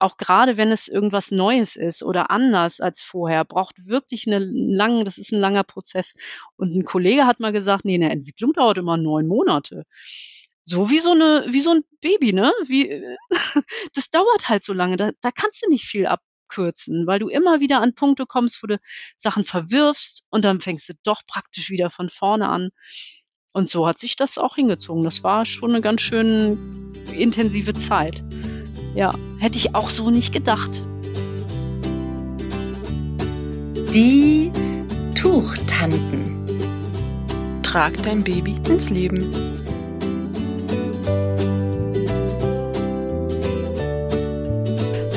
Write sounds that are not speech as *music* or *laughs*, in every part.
auch gerade wenn es irgendwas Neues ist oder anders als vorher, braucht wirklich eine lange, das ist ein langer Prozess. Und ein Kollege hat mal gesagt, nee, eine Entwicklung dauert immer neun Monate. So wie so eine, wie so ein Baby, ne? Wie, *laughs* das dauert halt so lange. Da, da kannst du nicht viel abkürzen, weil du immer wieder an Punkte kommst, wo du Sachen verwirfst und dann fängst du doch praktisch wieder von vorne an. Und so hat sich das auch hingezogen. Das war schon eine ganz schön intensive Zeit. Ja, hätte ich auch so nicht gedacht. Die Tuchtanten. Trag dein Baby ins Leben.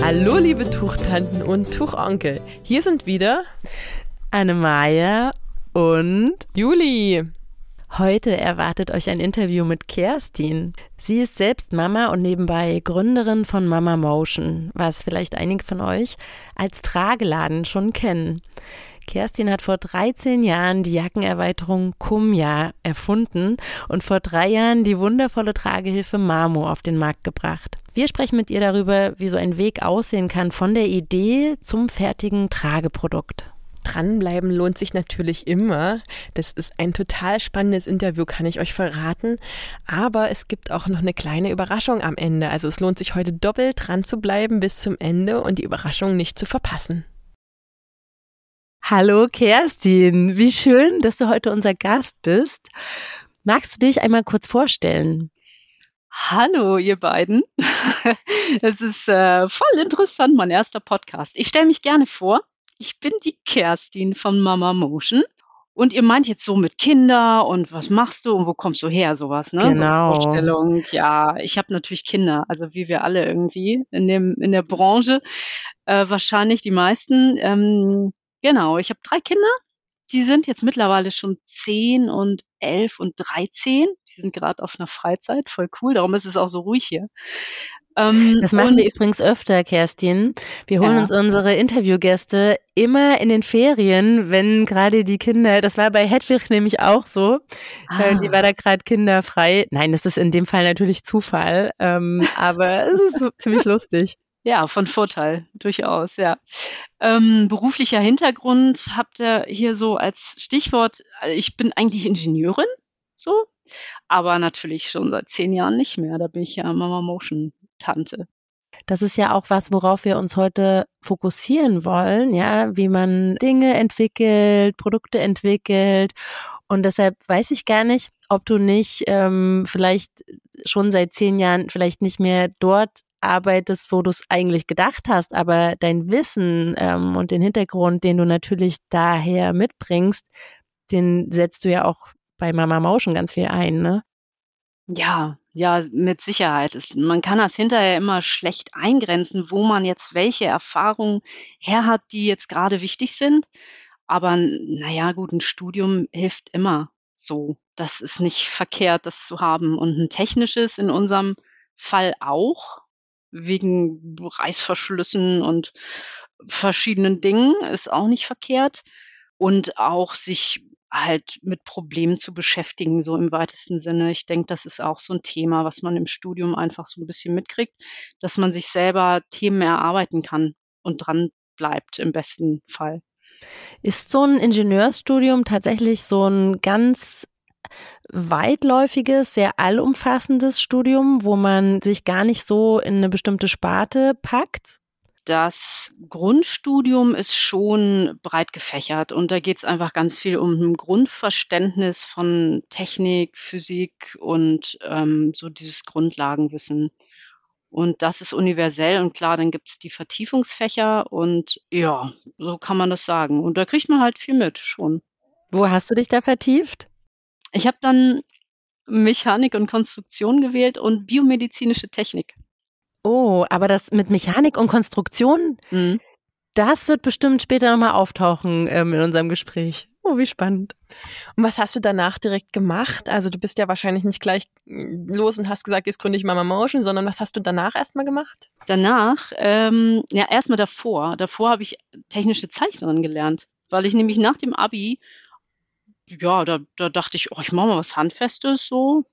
Hallo liebe Tuchtanten und Tuchonkel. Hier sind wieder Anne-Maja und Juli. Heute erwartet euch ein Interview mit Kerstin. Sie ist selbst Mama und nebenbei Gründerin von Mama Motion, was vielleicht einige von euch als Trageladen schon kennen. Kerstin hat vor 13 Jahren die Jackenerweiterung Kumja erfunden und vor drei Jahren die wundervolle Tragehilfe Mamo auf den Markt gebracht. Wir sprechen mit ihr darüber, wie so ein Weg aussehen kann von der Idee zum fertigen Trageprodukt. Dranbleiben lohnt sich natürlich immer. Das ist ein total spannendes Interview, kann ich euch verraten. Aber es gibt auch noch eine kleine Überraschung am Ende. Also es lohnt sich heute doppelt dran zu bleiben bis zum Ende und die Überraschung nicht zu verpassen. Hallo Kerstin, wie schön, dass du heute unser Gast bist. Magst du dich einmal kurz vorstellen? Hallo, ihr beiden. *laughs* Es ist äh, voll interessant, mein erster Podcast. Ich stelle mich gerne vor ich bin die Kerstin von Mama Motion. Und ihr meint jetzt so mit Kinder und was machst du und wo kommst du her, sowas, ne? Genau. So Vorstellung, ja, ich habe natürlich Kinder, also wie wir alle irgendwie in dem in der Branche, äh, wahrscheinlich die meisten. Ähm, genau, ich habe drei Kinder, die sind jetzt mittlerweile schon zehn und elf und dreizehn. Die sind gerade auf einer Freizeit, voll cool, darum ist es auch so ruhig hier. Ähm, das machen wir übrigens öfter, Kerstin. Wir holen ja. uns unsere Interviewgäste immer in den Ferien, wenn gerade die Kinder, das war bei Hedwig nämlich auch so, äh, ah. die war da gerade kinderfrei. Nein, das ist in dem Fall natürlich Zufall, ähm, aber es ist so ziemlich lustig. *laughs* Ja, von Vorteil, durchaus, ja. Ähm, beruflicher Hintergrund habt ihr hier so als Stichwort, äh, ich bin eigentlich Ingenieurin, so, aber natürlich schon seit zehn Jahren nicht mehr. Da bin ich ja Mama Motion Tante. Das ist ja auch was, worauf wir uns heute fokussieren wollen, ja, wie man Dinge entwickelt, Produkte entwickelt. Und deshalb weiß ich gar nicht, ob du nicht ähm, vielleicht schon seit zehn Jahren vielleicht nicht mehr dort arbeitest, wo du es eigentlich gedacht hast, aber dein Wissen ähm, und den Hintergrund, den du natürlich daher mitbringst, den setzt du ja auch bei Mama Motion ganz viel ein, ne? Ja, ja, mit Sicherheit. Es, man kann das hinterher immer schlecht eingrenzen, wo man jetzt welche Erfahrungen her hat, die jetzt gerade wichtig sind. Aber naja, gut, ein Studium hilft immer so. Das ist nicht verkehrt, das zu haben. Und ein technisches in unserem Fall auch, wegen Reißverschlüssen und verschiedenen Dingen, ist auch nicht verkehrt. Und auch sich halt mit Problemen zu beschäftigen, so im weitesten Sinne. Ich denke, das ist auch so ein Thema, was man im Studium einfach so ein bisschen mitkriegt, dass man sich selber Themen erarbeiten kann und dran bleibt im besten Fall. Ist so ein Ingenieurstudium tatsächlich so ein ganz weitläufiges, sehr allumfassendes Studium, wo man sich gar nicht so in eine bestimmte Sparte packt? Das Grundstudium ist schon breit gefächert und da geht es einfach ganz viel um ein Grundverständnis von Technik, Physik und ähm, so dieses Grundlagenwissen. Und das ist universell und klar, dann gibt es die Vertiefungsfächer und ja, so kann man das sagen. Und da kriegt man halt viel mit schon. Wo hast du dich da vertieft? Ich habe dann Mechanik und Konstruktion gewählt und biomedizinische Technik. Oh, aber das mit Mechanik und Konstruktion, mhm. das wird bestimmt später nochmal auftauchen ähm, in unserem Gespräch. Oh, wie spannend. Und was hast du danach direkt gemacht? Also du bist ja wahrscheinlich nicht gleich mm, los und hast gesagt, jetzt gründe ich Mama Motion, sondern was hast du danach erstmal gemacht? Danach, ähm, ja erstmal davor. Davor habe ich technische Zeichnerin gelernt, weil ich nämlich nach dem Abi, ja, da, da dachte ich, oh, ich mache mal was Handfestes so.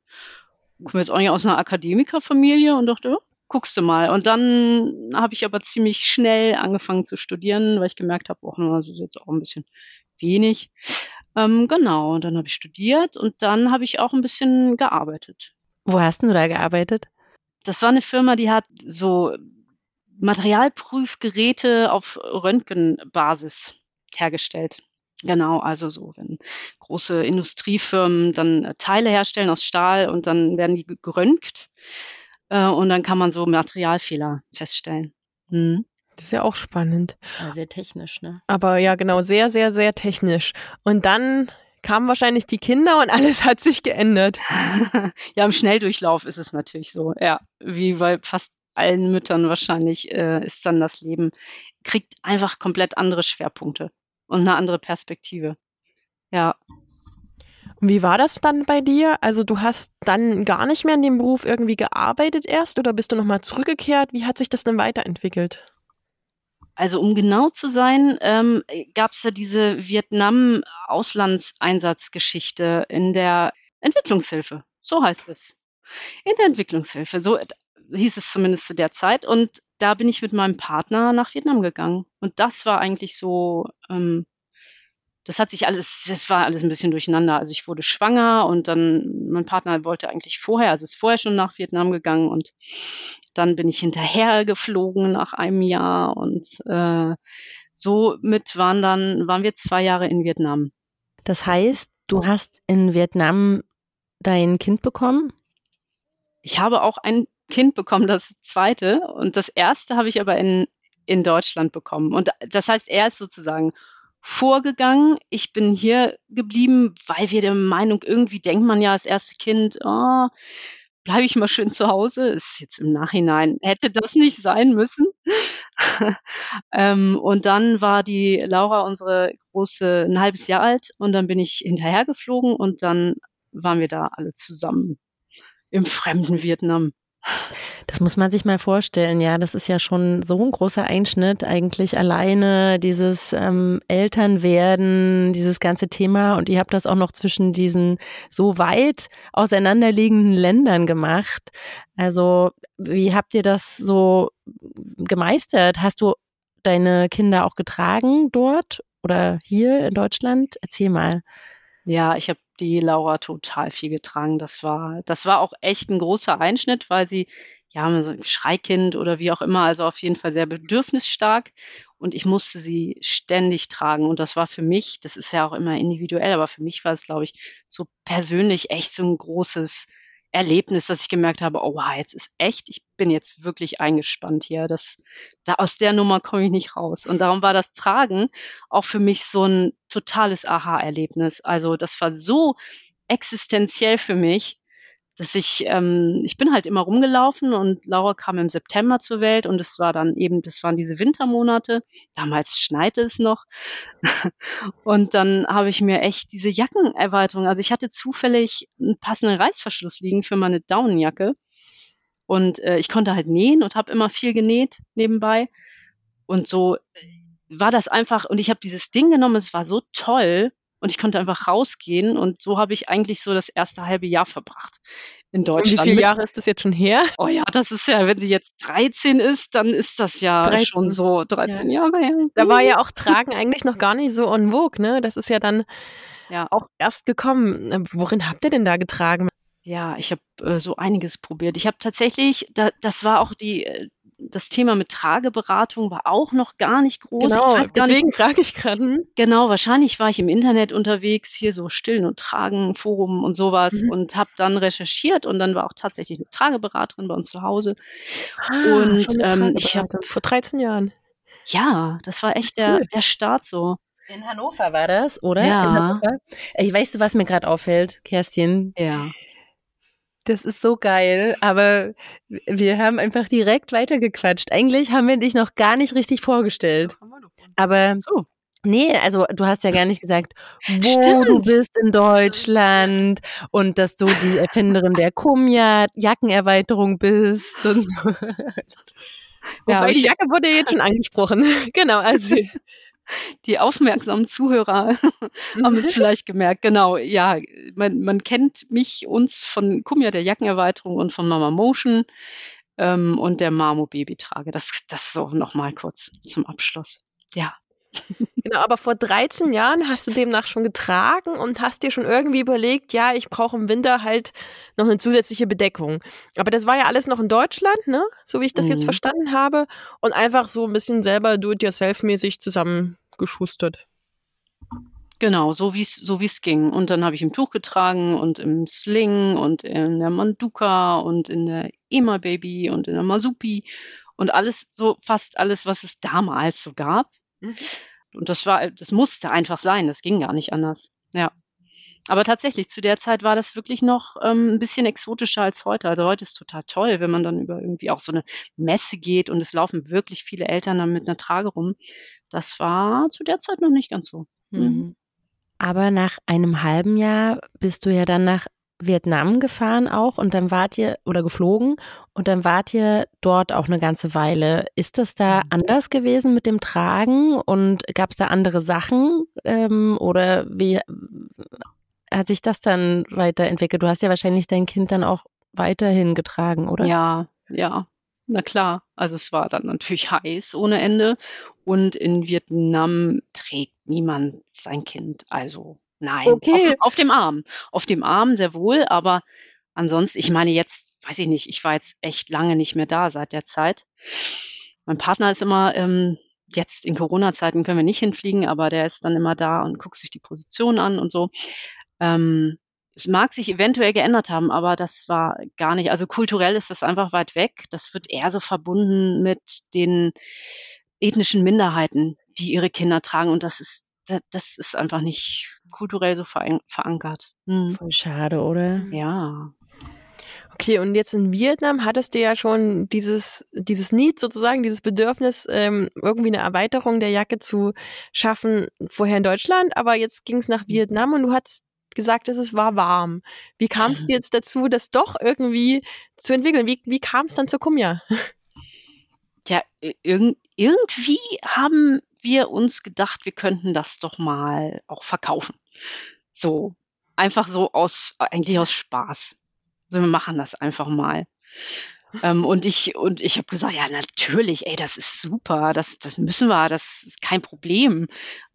Ich komme jetzt auch nicht aus einer Akademikerfamilie und dachte, guckst du mal. Und dann habe ich aber ziemlich schnell angefangen zu studieren, weil ich gemerkt habe, oh, das ist jetzt auch ein bisschen wenig. Ähm, genau, und dann habe ich studiert und dann habe ich auch ein bisschen gearbeitet. Wo hast du da gearbeitet? Das war eine Firma, die hat so Materialprüfgeräte auf Röntgenbasis hergestellt. Genau, also so, wenn große Industriefirmen dann äh, Teile herstellen aus Stahl und dann werden die geröntgt äh, und dann kann man so Materialfehler feststellen. Mhm. Das ist ja auch spannend. Ja, sehr technisch, ne? Aber ja, genau, sehr, sehr, sehr technisch. Und dann kamen wahrscheinlich die Kinder und *laughs* alles hat sich geändert. *laughs* ja, im Schnelldurchlauf ist es natürlich so, ja, wie bei fast allen Müttern wahrscheinlich äh, ist dann das Leben, kriegt einfach komplett andere Schwerpunkte und eine andere Perspektive. Ja. Wie war das dann bei dir? Also du hast dann gar nicht mehr in dem Beruf irgendwie gearbeitet erst oder bist du nochmal zurückgekehrt? Wie hat sich das denn weiterentwickelt? Also um genau zu sein, ähm, gab es ja diese Vietnam-Auslandseinsatzgeschichte in der Entwicklungshilfe. So heißt es. In der Entwicklungshilfe. So hieß es zumindest zu der Zeit. Und da bin ich mit meinem Partner nach Vietnam gegangen. Und das war eigentlich so, ähm, das hat sich alles, das war alles ein bisschen durcheinander. Also ich wurde schwanger und dann, mein Partner wollte eigentlich vorher, also ist vorher schon nach Vietnam gegangen und dann bin ich hinterher geflogen nach einem Jahr und äh, somit waren dann, waren wir zwei Jahre in Vietnam. Das heißt, du hast in Vietnam dein Kind bekommen? Ich habe auch ein Kind bekommen, das zweite. Und das erste habe ich aber in, in Deutschland bekommen. Und das heißt, er ist sozusagen vorgegangen. Ich bin hier geblieben, weil wir der Meinung, irgendwie denkt man ja als erstes Kind, oh, bleibe ich mal schön zu Hause. Ist jetzt im Nachhinein, hätte das nicht sein müssen. *laughs* ähm, und dann war die Laura, unsere große, ein halbes Jahr alt. Und dann bin ich hinterhergeflogen und dann waren wir da alle zusammen im fremden Vietnam. Das muss man sich mal vorstellen, ja. Das ist ja schon so ein großer Einschnitt, eigentlich alleine dieses ähm, Elternwerden, dieses ganze Thema. Und ihr habt das auch noch zwischen diesen so weit auseinanderliegenden Ländern gemacht. Also, wie habt ihr das so gemeistert? Hast du deine Kinder auch getragen dort oder hier in Deutschland? Erzähl mal. Ja, ich habe die Laura total viel getragen. Das war, das war auch echt ein großer Einschnitt, weil sie, ja, so ein Schreikind oder wie auch immer, also auf jeden Fall sehr bedürfnisstark. Und ich musste sie ständig tragen. Und das war für mich, das ist ja auch immer individuell, aber für mich war es, glaube ich, so persönlich echt so ein großes Erlebnis, dass ich gemerkt habe, oh, wow, jetzt ist echt, ich bin jetzt wirklich eingespannt hier. Das, da aus der Nummer komme ich nicht raus. Und darum war das Tragen auch für mich so ein totales Aha-Erlebnis. Also das war so existenziell für mich, dass ich, ähm, ich bin halt immer rumgelaufen und Laura kam im September zur Welt und es war dann eben, das waren diese Wintermonate. Damals schneite es noch. *laughs* und dann habe ich mir echt diese Jackenerweiterung, also ich hatte zufällig einen passenden Reißverschluss liegen für meine Daunenjacke. Und äh, ich konnte halt nähen und habe immer viel genäht nebenbei. Und so war das einfach, und ich habe dieses Ding genommen, es war so toll und ich konnte einfach rausgehen und so habe ich eigentlich so das erste halbe Jahr verbracht in Deutschland. Und wie viele Jahre ist das jetzt schon her? Oh ja, das ist ja, wenn sie jetzt 13 ist, dann ist das ja 13. schon so 13 ja. Jahre her. Da war ja auch Tragen eigentlich noch gar nicht so en vogue, ne? Das ist ja dann ja. auch erst gekommen. Worin habt ihr denn da getragen? Ja, ich habe äh, so einiges probiert. Ich habe tatsächlich, da, das war auch die, äh, das Thema mit Trageberatung war auch noch gar nicht groß. Genau, deswegen frage ich gerade. Hm? Genau, wahrscheinlich war ich im Internet unterwegs, hier so Stillen und Tragen, Forum und sowas mhm. und habe dann recherchiert und dann war auch tatsächlich eine Trageberaterin bei uns zu Hause. Ah, und ähm, ich habe vor 13 Jahren. Ja, das war echt der, cool. der Start so. In Hannover war das, oder? Ja. Ich weißt du, was mir gerade auffällt, Kerstin? Ja. Das ist so geil, aber wir haben einfach direkt weitergequatscht. Eigentlich haben wir dich noch gar nicht richtig vorgestellt. Aber oh. Nee, also du hast ja gar nicht gesagt, wo Stimmt. du bist in Deutschland und dass du die Erfinderin der Kumja Jackenerweiterung bist und so. Ja, Wobei die Jacke wurde jetzt schon angesprochen. *laughs* genau, also *laughs* die aufmerksamen Zuhörer *laughs* haben es vielleicht gemerkt. Genau, ja, man, man kennt mich, uns von Kumja der Jackenerweiterung und von Mama Motion. ähm, und der Marmo-Baby trage. Das, das so nochmal kurz zum Abschluss. Ja. Genau, aber vor 13 Jahren hast du demnach schon getragen und hast dir schon irgendwie überlegt, ja, ich brauche im Winter halt noch eine zusätzliche Bedeckung. Aber das war ja alles noch in Deutschland, ne? So wie ich das mhm. jetzt verstanden habe. Und einfach so ein bisschen selber do-it-yourself-mäßig zusammengeschustert. Genau, so wie es so wie's ging. Und dann habe ich im Tuch getragen und im Sling und in der Manduka und in der Ema Baby und in der Masupi und alles so fast alles, was es damals so gab. Mhm. Und das war das musste einfach sein, das ging gar nicht anders. Ja. Aber tatsächlich, zu der Zeit war das wirklich noch ähm, ein bisschen exotischer als heute. Also heute ist total toll, wenn man dann über irgendwie auch so eine Messe geht und es laufen wirklich viele Eltern dann mit einer Trage rum. Das war zu der Zeit noch nicht ganz so. Mhm. Mhm. Aber nach einem halben Jahr bist du ja dann nach Vietnam gefahren auch und dann wart ihr oder geflogen und dann wart ihr dort auch eine ganze Weile. Ist das da mhm. anders gewesen mit dem Tragen und gab es da andere Sachen ähm, oder wie hat sich das dann weiterentwickelt? Du hast ja wahrscheinlich dein Kind dann auch weiterhin getragen, oder? Ja, ja. Na klar, also es war dann natürlich heiß ohne Ende und in Vietnam trägt niemand sein Kind. Also nein, okay. auf, auf dem Arm. Auf dem Arm sehr wohl, aber ansonsten, ich meine jetzt, weiß ich nicht, ich war jetzt echt lange nicht mehr da seit der Zeit. Mein Partner ist immer, ähm, jetzt in Corona-Zeiten können wir nicht hinfliegen, aber der ist dann immer da und guckt sich die Position an und so. Ähm, es mag sich eventuell geändert haben, aber das war gar nicht. Also kulturell ist das einfach weit weg. Das wird eher so verbunden mit den ethnischen Minderheiten, die ihre Kinder tragen. Und das ist, das ist einfach nicht kulturell so verankert. Hm. Voll schade, oder? Ja. Okay, und jetzt in Vietnam hattest du ja schon dieses, dieses Need sozusagen, dieses Bedürfnis, ähm, irgendwie eine Erweiterung der Jacke zu schaffen, vorher in Deutschland, aber jetzt ging es nach Vietnam und du hattest gesagt, dass es war warm. Wie kam es dir jetzt dazu, das doch irgendwie zu entwickeln? Wie, wie kam es dann zur Kumja? Ja, irg irgendwie haben wir uns gedacht, wir könnten das doch mal auch verkaufen. So, einfach so aus, eigentlich aus Spaß. So, wir machen das einfach mal. Ähm, und ich, und ich habe gesagt, ja, natürlich, ey, das ist super, das, das müssen wir, das ist kein Problem.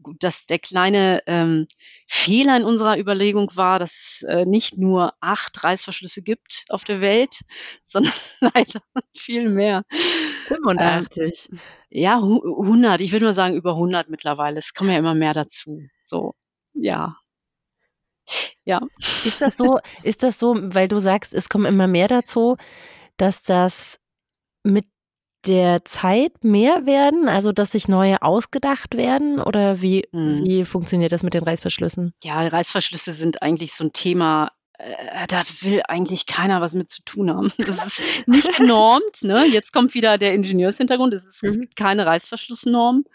Gut, dass der kleine ähm, Fehler in unserer Überlegung war, dass es äh, nicht nur acht Reißverschlüsse gibt auf der Welt, *laughs* sondern leider viel mehr. 85. Ähm, ja, 100, ich würde mal sagen über 100 mittlerweile. Es kommen ja immer mehr dazu. So, ja. Ja. Ist das so, ist das so, weil du sagst, es kommen immer mehr dazu, dass das mit der Zeit mehr werden, also dass sich neue ausgedacht werden oder wie, hm. wie funktioniert das mit den Reißverschlüssen? Ja, Reißverschlüsse sind eigentlich so ein Thema, äh, da will eigentlich keiner was mit zu tun haben. *laughs* Das ist nicht genormt. Ne? Jetzt kommt wieder der Ingenieurshintergrund. Es, ist, mhm. es gibt keine Reißverschlussnorm.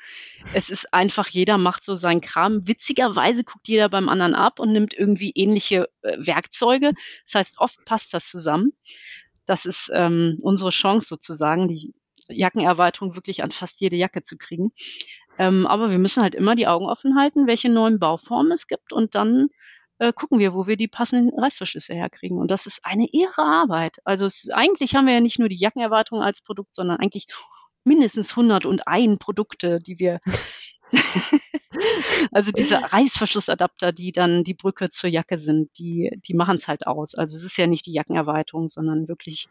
Es ist einfach, jeder macht so seinen Kram. Witzigerweise guckt jeder beim anderen ab und nimmt irgendwie ähnliche äh, Werkzeuge. Das heißt, oft passt das zusammen. Das ist ähm, unsere Chance sozusagen, die Jackenerweiterung wirklich an fast jede Jacke zu kriegen. Ähm, aber wir müssen halt immer die Augen offen halten, welche neuen Bauformen es gibt und dann äh, gucken wir, wo wir die passenden Reißverschlüsse herkriegen. Und das ist eine irre Arbeit. Also es, eigentlich haben wir ja nicht nur die Jackenerweiterung als Produkt, sondern eigentlich mindestens 101 Produkte, die wir *laughs* *laughs* also diese Reißverschlussadapter, die dann die Brücke zur Jacke sind, die, die machen es halt aus. Also es ist ja nicht die Jackenerweiterung, sondern wirklich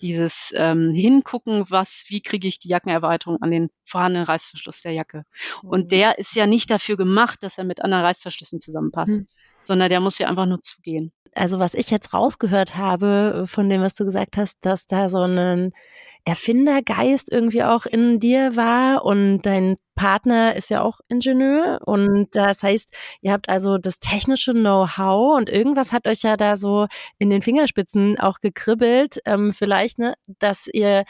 dieses ähm, Hingucken, was, wie kriege ich die Jackenerweiterung an den vorhandenen Reißverschluss der Jacke. Und mhm. der ist ja nicht dafür gemacht, dass er mit anderen Reißverschlüssen zusammenpasst, mhm. Sondern der muss ja einfach nur zugehen. Also was ich jetzt rausgehört habe von dem, was du gesagt hast, dass da so ein Erfindergeist irgendwie auch in dir war und dein Partner ist ja auch Ingenieur und das heißt, ihr habt also das technische Know-how und irgendwas hat euch ja da so in den Fingerspitzen auch gekribbelt, ähm, vielleicht, ne, dass ihr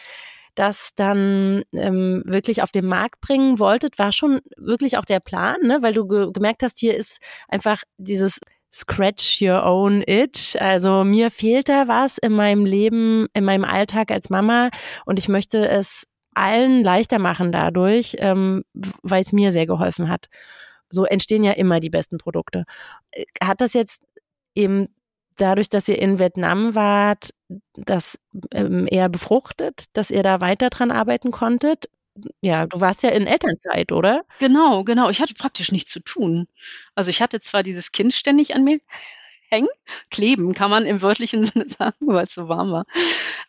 das dann ähm, wirklich auf den Markt bringen wolltet, war schon wirklich auch der Plan, ne? weil du ge gemerkt hast, hier ist einfach dieses Scratch your own itch. Also mir fehlt da was in meinem Leben, in meinem Alltag als Mama und ich möchte es allen leichter machen dadurch, ähm, weil es mir sehr geholfen hat. So entstehen ja immer die besten Produkte. Hat das jetzt eben dadurch, dass ihr in Vietnam wart, das ähm, eher befruchtet, dass ihr da weiter dran arbeiten konntet? Ja, du warst ja in Elternzeit, oder? Genau, genau. Ich hatte praktisch nichts zu tun. Also ich hatte zwar dieses Kind ständig an mir *laughs* hängen, kleben kann man im wörtlichen *laughs* Sinne sagen, weil es so warm war.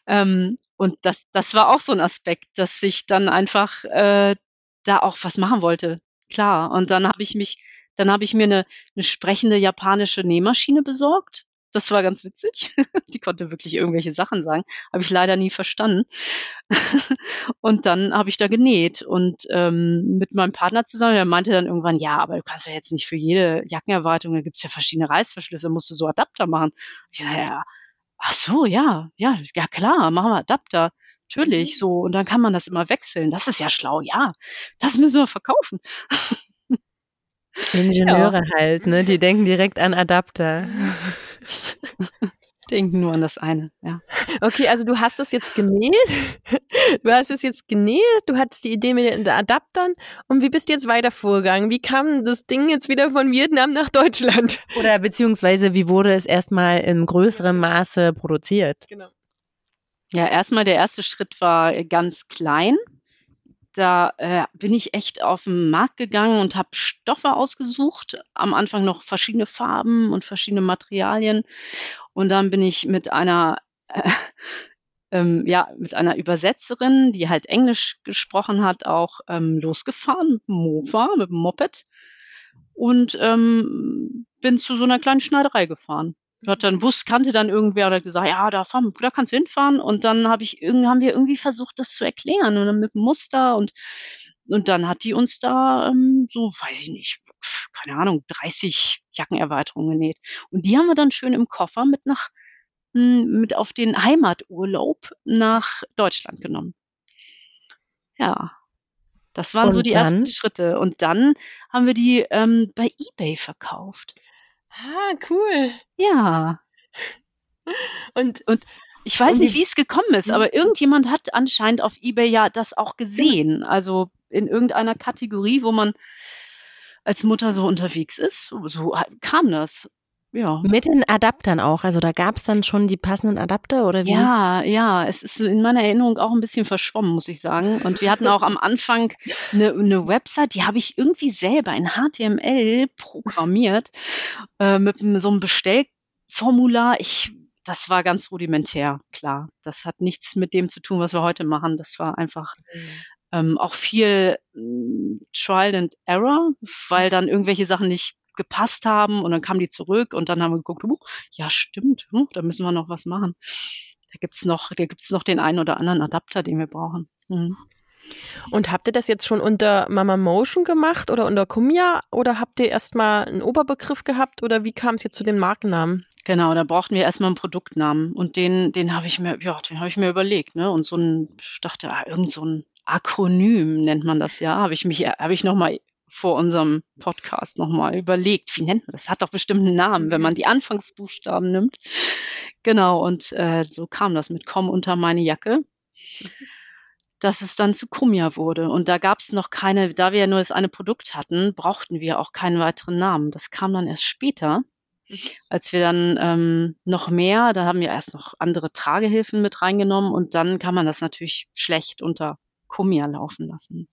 Ähm, und das, das war auch so ein Aspekt, dass ich dann einfach äh, da auch was machen wollte. Klar. Und dann habe ich mich, dann habe ich mir eine, eine sprechende japanische Nähmaschine besorgt das war ganz witzig. *laughs* Die konnte wirklich irgendwelche Sachen sagen. Habe ich leider nie verstanden. *laughs* und dann habe ich da genäht und ähm, mit meinem Partner zusammen, der meinte dann irgendwann, ja, aber du kannst ja jetzt nicht für jede Jackenerweiterung, da gibt's ja verschiedene Reißverschlüsse, musst du so Adapter machen. Ich, ja, ja, ach so, ja, ja, ja klar, machen wir Adapter. Natürlich, mhm. so. Und dann kann man das immer wechseln. Das ist ja schlau, ja. Das müssen wir verkaufen. *laughs* Ingenieure ja. halt, ne? Die denken direkt an Adapter. *laughs* Denken nur an das eine, ja. Okay, also du hast es jetzt genäht. *laughs* Du hast es jetzt genäht, du hattest die Idee mit den Adaptern. Und wie bist du jetzt weiter vorgegangen? Wie kam das Ding jetzt wieder von Vietnam nach Deutschland? *laughs* Oder beziehungsweise wie wurde es erstmal in größerem Maße produziert? Genau. Ja, erstmal der erste Schritt war ganz klein da äh, bin ich echt auf den Markt gegangen und habe Stoffe ausgesucht. Am Anfang noch verschiedene Farben und verschiedene Materialien. Und dann bin ich mit einer, äh, *laughs* ähm, ja, mit einer Übersetzerin, die halt Englisch gesprochen hat, auch ähm, losgefahren mit dem Mofa, mit dem Moped. Und ähm, bin zu so einer kleinen Schneiderei gefahren hat dann wusste, kannte dann irgendwer oder gesagt, ja, da, fahren, da kannst du hinfahren. Und dann habe ich haben wir irgendwie versucht, das zu erklären und dann mit dem Muster und und dann hat die uns da ähm, so, weiß ich nicht, keine Ahnung, 30 Jackenerweiterungen genäht. Und die haben wir dann schön im Koffer mit nach hm, mit auf den Heimaturlaub nach Deutschland genommen. Ja, das waren und so die dann? ersten Schritte. Und dann haben wir die ähm, bei eBay verkauft. Ah, cool. Ja. Und, und ich weiß nicht, wie es gekommen ist, aber irgendjemand hat anscheinend auf eBay ja das auch gesehen. Also in irgendeiner Kategorie, wo man als Mutter so unterwegs ist. So kam das. Ja. Mit den Adaptern auch. Also da gab es dann schon die passenden Adapter oder wie? Ja, ja. Es ist in meiner Erinnerung auch ein bisschen verschwommen, muss ich sagen. Und wir hatten auch am Anfang eine, eine Website, die habe ich irgendwie selber in HTML programmiert äh, mit so einem Bestellformular. Ich, das war ganz rudimentär, klar. Das hat nichts mit dem zu tun, was wir heute machen. Das war einfach mhm. ähm, auch viel äh, Trial and Error, weil dann irgendwelche Sachen nicht gepasst haben und dann kamen die zurück und dann haben wir geguckt, uh, ja stimmt, uh, da müssen wir noch was machen. Da gibt's noch, da gibt's noch den einen oder anderen Adapter, den wir brauchen. Mhm. Und habt ihr das jetzt schon unter Mama Motion gemacht oder unter Kumia oder habt ihr erstmal einen Oberbegriff gehabt oder wie kam es jetzt zu den Markennamen? Genau, da brauchten wir erstmal einen Produktnamen und den, den habe ich mir, ja, den habe ich mir überlegt, ne? Und so ein, ich dachte, ah, irgend so ein Akronym nennt man das ja, habe ich mich, habe ich nochmal vor unserem Podcast nochmal überlegt, wie nennt man das? Hat doch bestimmt einen Namen, wenn man die Anfangsbuchstaben nimmt. Genau, und äh, so kam das mit Komm unter meine Jacke, dass es dann zu Kumia wurde. Und da gab es noch keine, da wir ja nur das eine Produkt hatten, brauchten wir auch keinen weiteren Namen. Das kam dann erst später, als wir dann ähm, noch mehr, da haben wir erst noch andere Tragehilfen mit reingenommen und dann kann man das natürlich schlecht unter Kumia laufen lassen.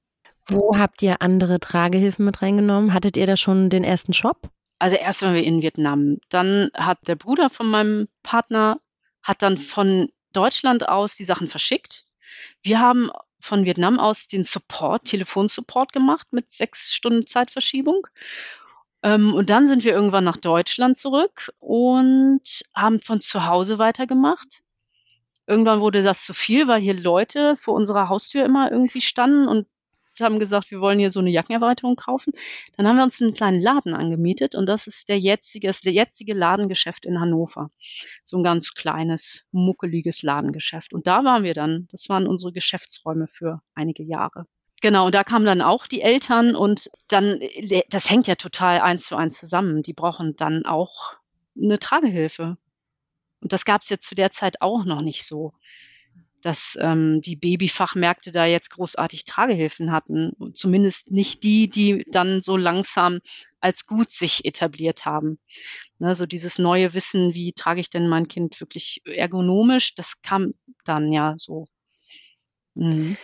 Wo habt ihr andere Tragehilfen mit reingenommen? Hattet ihr da schon den ersten Shop? Also erst waren wir in Vietnam. Dann hat der Bruder von meinem Partner hat dann von Deutschland aus die Sachen verschickt. Wir haben von Vietnam aus den Support, Telefonsupport gemacht mit sechs Stunden Zeitverschiebung. Ähm, und dann sind wir irgendwann nach Deutschland zurück und haben von zu Hause weitergemacht. Irgendwann wurde das zu viel, weil hier Leute vor unserer Haustür immer irgendwie standen und haben gesagt, wir wollen hier so eine Jackenerweiterung kaufen. Dann haben wir uns einen kleinen Laden angemietet und das ist der jetzige, das jetzige Ladengeschäft in Hannover. So ein ganz kleines, muckeliges Ladengeschäft. Und da waren wir dann. Das waren unsere Geschäftsräume für einige Jahre. Genau, und da kamen dann auch die Eltern und dann, das hängt ja total eins zu eins zusammen. Die brauchen dann auch eine Tragehilfe. Und das gab es jetzt zu der Zeit auch noch nicht so dass ähm, die Babyfachmärkte da jetzt großartig Tragehilfen hatten. Zumindest nicht die, die dann so langsam als gut sich etabliert haben. Ne, so dieses neue Wissen, wie trage ich denn mein Kind wirklich ergonomisch, das kam dann ja so. Mhm.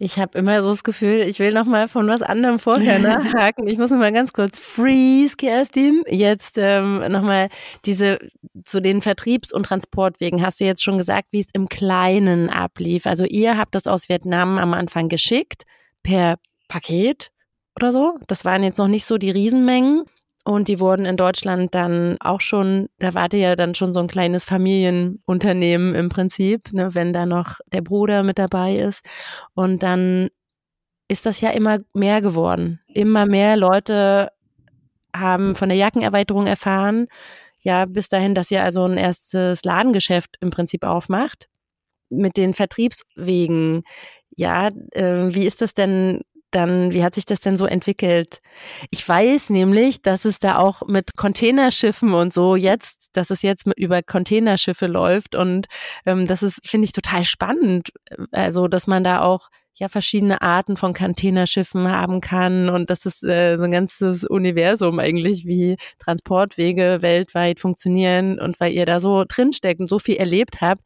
Ich habe immer so das Gefühl, ich will noch mal von was anderem vorher *laughs* nachhaken. Ich muss noch mal ganz kurz freeze, Kerstin. Jetzt ähm, noch mal diese zu den Vertriebs- und Transportwegen. Hast du jetzt schon gesagt, wie es im Kleinen ablief? Also ihr habt das aus Vietnam am Anfang geschickt per Paket oder so. Das waren jetzt noch nicht so die Riesenmengen. Und die wurden in Deutschland dann auch schon, da warte ja dann schon so ein kleines Familienunternehmen im Prinzip, ne, wenn da noch der Bruder mit dabei ist. Und dann ist das ja immer mehr geworden. Immer mehr Leute haben von der Jackenerweiterung erfahren. Ja, bis dahin, dass ihr also ein erstes Ladengeschäft im Prinzip aufmacht. Mit den Vertriebswegen. Ja, äh, wie ist das denn dann, wie hat sich das denn so entwickelt? Ich weiß nämlich, dass es da auch mit Containerschiffen und so jetzt, dass es jetzt mit, über Containerschiffe läuft und ähm, das ist, finde ich, total spannend. Also, dass man da auch ja verschiedene Arten von Containerschiffen haben kann und das ist äh, so ein ganzes Universum eigentlich, wie Transportwege weltweit funktionieren und weil ihr da so drinsteckt und so viel erlebt habt.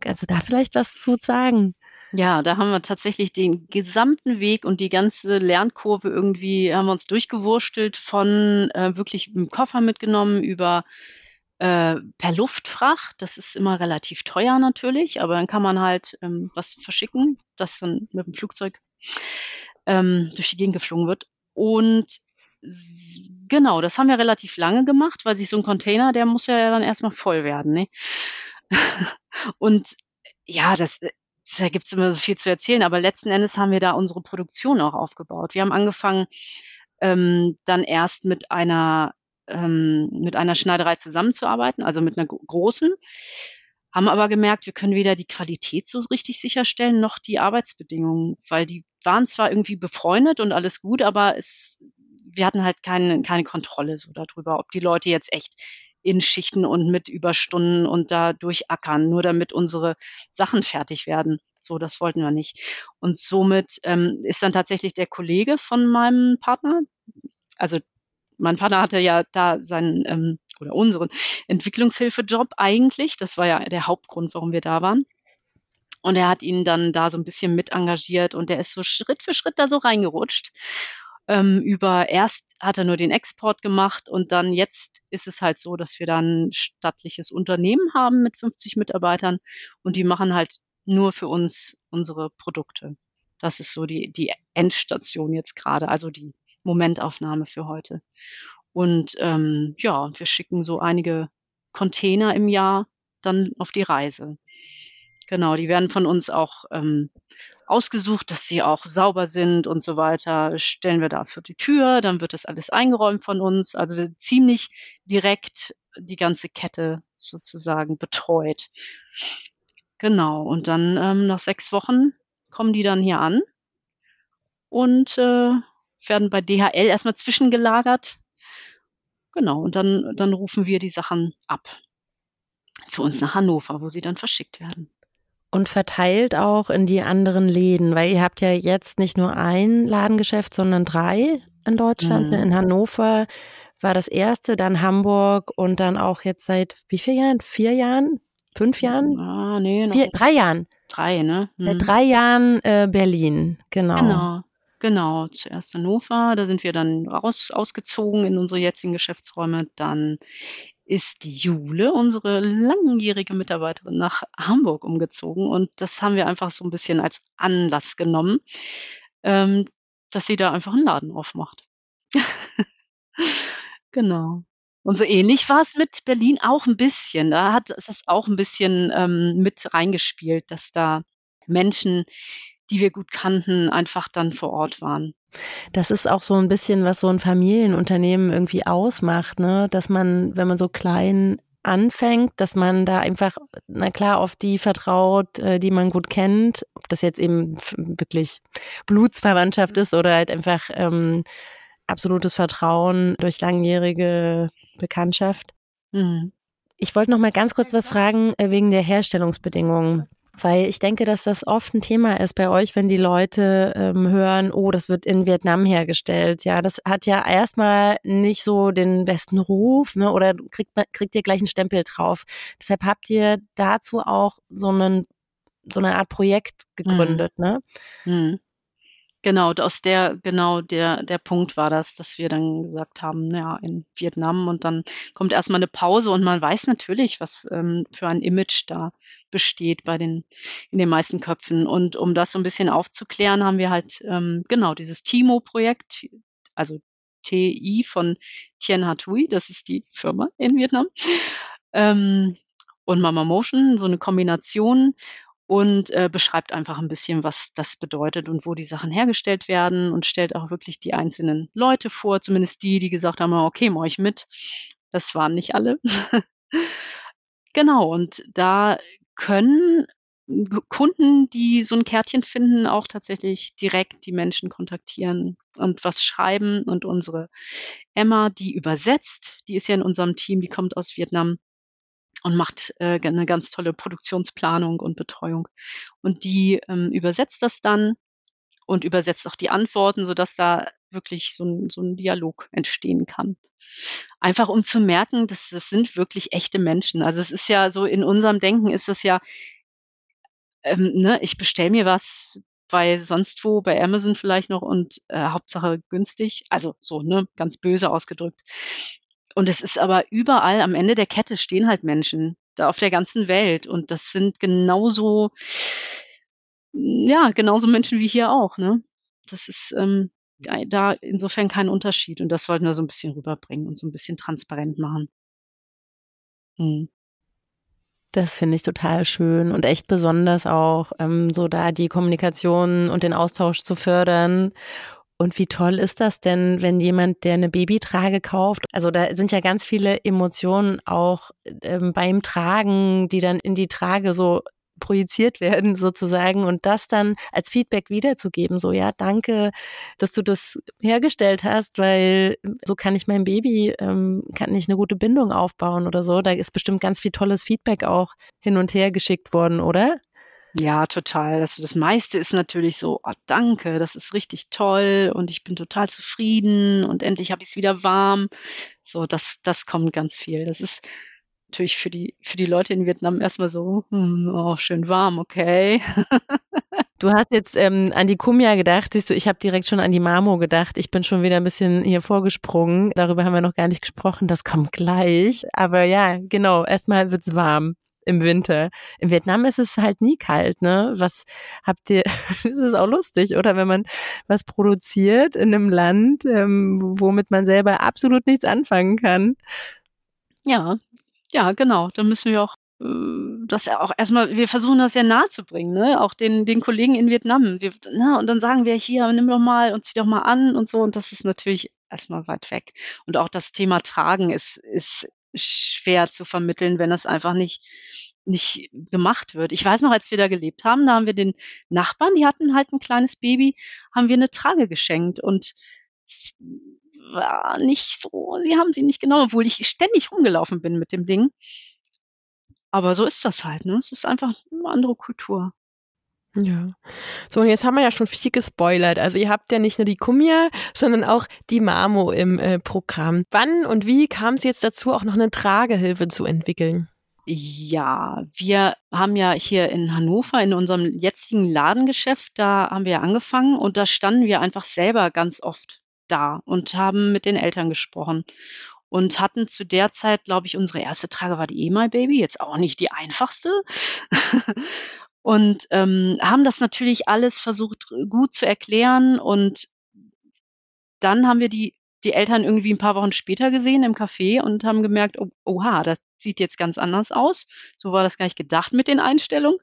Kannst du da vielleicht was zu sagen? Ja, da haben wir tatsächlich den gesamten Weg und die ganze Lernkurve irgendwie haben wir uns durchgewurstelt von äh, wirklich im Koffer mitgenommen über äh, per Luftfracht. Das ist immer relativ teuer natürlich, aber dann kann man halt ähm, was verschicken, das dann mit dem Flugzeug ähm, durch die Gegend geflogen wird. Und genau, das haben wir relativ lange gemacht, weil sich so ein Container, der muss ja dann erstmal voll werden. Ne? *laughs* und ja, das äh, da gibt es immer so viel zu erzählen, aber letzten Endes haben wir da unsere Produktion auch aufgebaut. Wir haben angefangen, ähm, dann erst mit einer, ähm, mit einer Schneiderei zusammenzuarbeiten, also mit einer großen, haben aber gemerkt, wir können weder die Qualität so richtig sicherstellen, noch die Arbeitsbedingungen, weil die waren zwar irgendwie befreundet und alles gut, aber es, wir hatten halt keine, keine Kontrolle so darüber, ob die Leute jetzt echt in Schichten und mit Überstunden und da durchackern, nur damit unsere Sachen fertig werden. So, das wollten wir nicht. Und somit ähm, ist dann tatsächlich der Kollege von meinem Partner, also mein Partner hatte ja da seinen ähm, oder unseren Entwicklungshilfejob eigentlich. Das war ja der Hauptgrund, warum wir da waren. Und er hat ihn dann da so ein bisschen mit engagiert und der ist so Schritt für Schritt da so reingerutscht ähm, über erst hat er nur den Export gemacht und dann jetzt ist es halt so, dass wir dann stattliches Unternehmen haben mit 50 Mitarbeitern und die machen halt nur für uns unsere Produkte. Das ist so die, die Endstation jetzt gerade, also die Momentaufnahme für heute. Und ähm, ja, wir schicken so einige Container im Jahr dann auf die Reise. Genau, die werden von uns auch ähm, ausgesucht, dass sie auch sauber sind und so weiter, stellen wir da für die Tür, dann wird das alles eingeräumt von uns. Also wir sind ziemlich direkt die ganze Kette sozusagen betreut. Genau, und dann ähm, nach sechs Wochen kommen die dann hier an und äh, werden bei DHL erstmal zwischengelagert. Genau, und dann, dann rufen wir die Sachen ab zu uns nach Hannover, wo sie dann verschickt werden und verteilt auch in die anderen Läden, weil ihr habt ja jetzt nicht nur ein Ladengeschäft, sondern drei in Deutschland. Mhm. In Hannover war das erste, dann Hamburg und dann auch jetzt seit wie vielen Jahren? Vier Jahren? Fünf Jahren? Ah, nee, Vier, drei Jahren. Drei, ne? Mhm. Seit drei Jahren äh, Berlin, genau. Genau. Genau, zuerst Hannover, da sind wir dann raus ausgezogen in unsere jetzigen Geschäftsräume. Dann ist die Jule, unsere langjährige Mitarbeiterin, nach Hamburg umgezogen. Und das haben wir einfach so ein bisschen als Anlass genommen, ähm, dass sie da einfach einen Laden aufmacht. *laughs* genau. Und so ähnlich war es mit Berlin auch ein bisschen. Da hat es das auch ein bisschen ähm, mit reingespielt, dass da Menschen, die wir gut kannten, einfach dann vor Ort waren. Das ist auch so ein bisschen, was so ein Familienunternehmen irgendwie ausmacht, ne? Dass man, wenn man so klein anfängt, dass man da einfach, na klar, auf die vertraut, äh, die man gut kennt, ob das jetzt eben wirklich Blutsverwandtschaft ist oder halt einfach ähm, absolutes Vertrauen durch langjährige Bekanntschaft. Mhm. Ich wollte noch mal ganz kurz was fragen äh, wegen der Herstellungsbedingungen. Weil ich denke, dass das oft ein Thema ist bei euch, wenn die Leute ähm, hören, oh, das wird in Vietnam hergestellt. Ja, das hat ja erstmal nicht so den besten Ruf, ne? Oder kriegt, kriegt ihr gleich einen Stempel drauf. Deshalb habt ihr dazu auch so einen so eine Art Projekt gegründet, mhm. ne? Mhm. Genau, aus der, genau der, der Punkt war das, dass wir dann gesagt haben, ja, in Vietnam und dann kommt erstmal eine Pause und man weiß natürlich, was ähm, für ein Image da besteht bei den, in den meisten Köpfen. Und um das so ein bisschen aufzuklären, haben wir halt ähm, genau dieses TIMO-Projekt, also TI von Tien Hat Huy, das ist die Firma in Vietnam, ähm, und Mama Motion, so eine Kombination und äh, beschreibt einfach ein bisschen, was das bedeutet und wo die Sachen hergestellt werden und stellt auch wirklich die einzelnen Leute vor, zumindest die, die gesagt haben, okay, mach ich mit. Das waren nicht alle. *laughs* genau, und da können Kunden, die so ein Kärtchen finden, auch tatsächlich direkt die Menschen kontaktieren und was schreiben. Und unsere Emma, die übersetzt, die ist ja in unserem Team, die kommt aus Vietnam und macht äh, eine ganz tolle Produktionsplanung und Betreuung. Und die ähm, übersetzt das dann und übersetzt auch die Antworten, sodass da wirklich so ein, so ein Dialog entstehen kann. Einfach um zu merken, dass das sind wirklich echte Menschen. Also es ist ja so, in unserem Denken ist das ja, ähm, ne, ich bestelle mir was bei sonst wo, bei Amazon vielleicht noch und äh, Hauptsache günstig. Also so, ne, ganz böse ausgedrückt. Und es ist aber überall am Ende der Kette stehen halt Menschen, da auf der ganzen Welt. Und das sind genauso, ja, genauso Menschen wie hier auch, ne? Das ist ähm, da insofern kein Unterschied. Und das wollten wir so ein bisschen rüberbringen und so ein bisschen transparent machen. Hm. Das finde ich total schön und echt besonders auch, ähm, so da die Kommunikation und den Austausch zu fördern und wie toll ist das denn, wenn jemand, der eine Babytrage kauft, also da sind ja ganz viele Emotionen auch ähm, beim Tragen, die dann in die Trage so projiziert werden sozusagen und das dann als Feedback wiederzugeben, so ja, danke, dass du das hergestellt hast, weil so kann ich mein Baby, ähm, kann ich eine gute Bindung aufbauen oder so. Da ist bestimmt ganz viel tolles Feedback auch hin und her geschickt worden, oder? Ja, total. Das, das meiste ist natürlich so, oh, danke, das ist richtig toll und ich bin total zufrieden und endlich habe ich es wieder warm. So, das, das kommt ganz viel. Das ist natürlich für die, für die Leute in Vietnam erstmal so, hm, oh, schön warm, okay. *laughs* Du hast jetzt ähm, an die Kumia gedacht, siehst du, ich habe direkt schon an die Mamo gedacht. Ich bin schon wieder ein bisschen hier vorgesprungen. Darüber haben wir noch gar nicht gesprochen. Das kommt gleich. Aber ja, genau, erstmal wird's warm im Winter. In Vietnam ist es halt nie kalt, ne? Was habt ihr, *laughs* das ist auch lustig, oder? Wenn man was produziert in einem Land, ähm, womit man selber absolut nichts anfangen kann. Ja, ja, genau. Da müssen wir auch äh, das auch erstmal, wir versuchen das ja nahe zu bringen, ne? auch den, den Kollegen in Vietnam. Wir, na, und dann sagen wir hier, nimm doch mal und zieh doch mal an und so. Und das ist natürlich erstmal weit weg. Und auch das Thema Tragen ist, ist schwer zu vermitteln, wenn das einfach nicht nicht gemacht wird. Ich weiß noch, als wir da gelebt haben, da haben wir den Nachbarn, die hatten halt ein kleines Baby, haben wir eine Trage geschenkt und war nicht so, sie haben sie nicht genommen, obwohl ich ständig rumgelaufen bin mit dem Ding. Aber so ist das halt, ne? Es ist einfach eine andere Kultur. Ja. So, und jetzt haben wir ja schon viel gespoilert. Also ihr habt ja nicht nur die Kumia, sondern auch die Mamo im äh, Programm. Wann und wie kam es jetzt dazu, auch noch eine Tragehilfe zu entwickeln? Ja, wir haben ja hier in Hannover in unserem jetzigen Ladengeschäft, da haben wir angefangen und da standen wir einfach selber ganz oft da und haben mit den Eltern gesprochen und hatten zu der Zeit, glaube ich, unsere erste Trage war die E-My Baby, jetzt auch nicht die einfachste. *laughs* und ähm, haben das natürlich alles versucht gut zu erklären und dann haben wir die die Eltern irgendwie ein paar Wochen später gesehen im Café und haben gemerkt, oh, oha, das sieht jetzt ganz anders aus. So war das gar nicht gedacht mit den Einstellungen.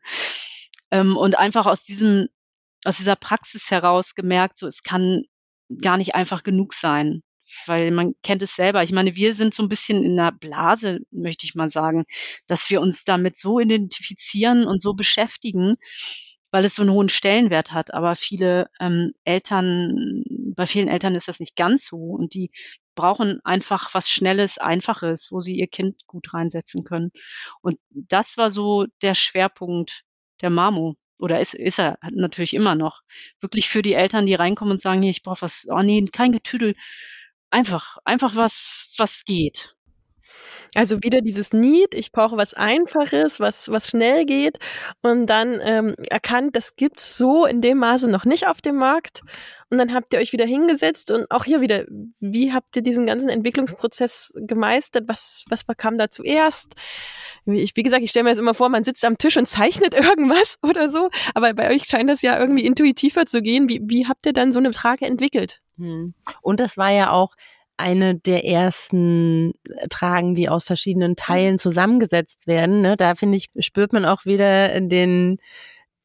Ähm, und einfach aus diesem, aus dieser Praxis heraus gemerkt, so es kann gar nicht einfach genug sein. Weil man kennt es selber. Ich meine, wir sind so ein bisschen in einer Blase, möchte ich mal sagen, dass wir uns damit so identifizieren und so beschäftigen, weil es so einen hohen Stellenwert hat. Aber viele ähm, Eltern, bei vielen Eltern ist das nicht ganz so und die brauchen einfach was Schnelles, Einfaches, wo sie ihr Kind gut reinsetzen können. Und das war so der Schwerpunkt der Mamo. Oder ist, ist er natürlich immer noch. Wirklich für die Eltern, die reinkommen und sagen, nee, ich brauche was, oh nee, kein Getüdel. Einfach, einfach was, was geht. Also wieder dieses Need, ich brauche was Einfaches, was, was schnell geht und dann ähm, erkannt, das gibt's so in dem Maße noch nicht auf dem Markt. Und dann habt ihr euch wieder hingesetzt und auch hier wieder, wie habt ihr diesen ganzen Entwicklungsprozess gemeistert? Was, was kam da zuerst? Ich, wie gesagt, ich stelle mir jetzt immer vor, man sitzt am Tisch und zeichnet *laughs* irgendwas oder so, aber bei euch scheint das ja irgendwie intuitiver zu gehen. Wie, wie habt ihr dann so eine Trage entwickelt? Hm. Und das war ja auch eine der ersten äh, Tragen, die aus verschiedenen Teilen zusammengesetzt werden. Ne? Da finde ich, spürt man auch wieder den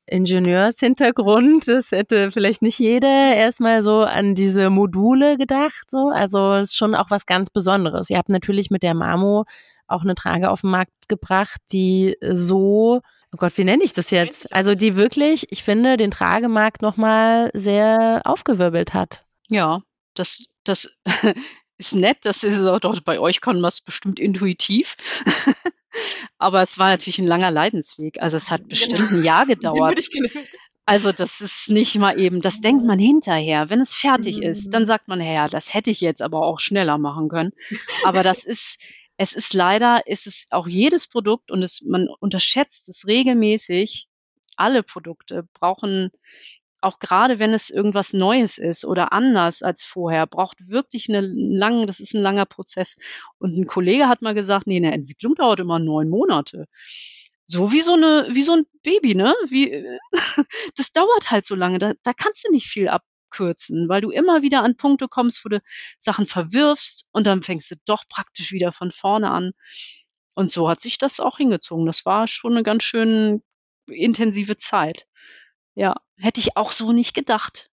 Ingenieurshintergrund. Das hätte vielleicht nicht jeder erstmal so an diese Module gedacht. So. Also es ist schon auch was ganz Besonderes. Ihr habt natürlich mit der Mamo auch eine Trage auf den Markt gebracht, die so Oh Gott, wie nenne ich das jetzt? Also die wirklich, ich finde, den Tragemarkt nochmal sehr aufgewirbelt hat. Ja, das, das ist nett, das ist auch doch bei euch kann man es bestimmt intuitiv. *laughs* Aber es war natürlich ein langer Leidensweg. Also es hat genau. bestimmt ein Jahr *laughs* gedauert. Also das ist nicht mal eben, das denkt man hinterher. Wenn es fertig ist, dann mhm. sagt man, ja, das hätte ich jetzt aber auch schneller machen können. Aber das *laughs* ist, es ist leider, ist es auch jedes Produkt und es, man unterschätzt es regelmäßig. Alle Produkte brauchen auch gerade wenn es irgendwas Neues ist oder anders als vorher, braucht wirklich eine lange, das ist ein langer Prozess. Und ein Kollege hat mal gesagt, nee, eine Entwicklung dauert immer neun Monate. So wie so eine, wie so ein Baby, ne? Wie, *laughs* das dauert halt so lange. Da, da kannst du nicht viel abkürzen, weil du immer wieder an Punkte kommst, wo du Sachen verwirfst und dann fängst du doch praktisch wieder von vorne an. Und so hat sich das auch hingezogen. Das war schon eine ganz schön intensive Zeit. Ja, hätte ich auch so nicht gedacht.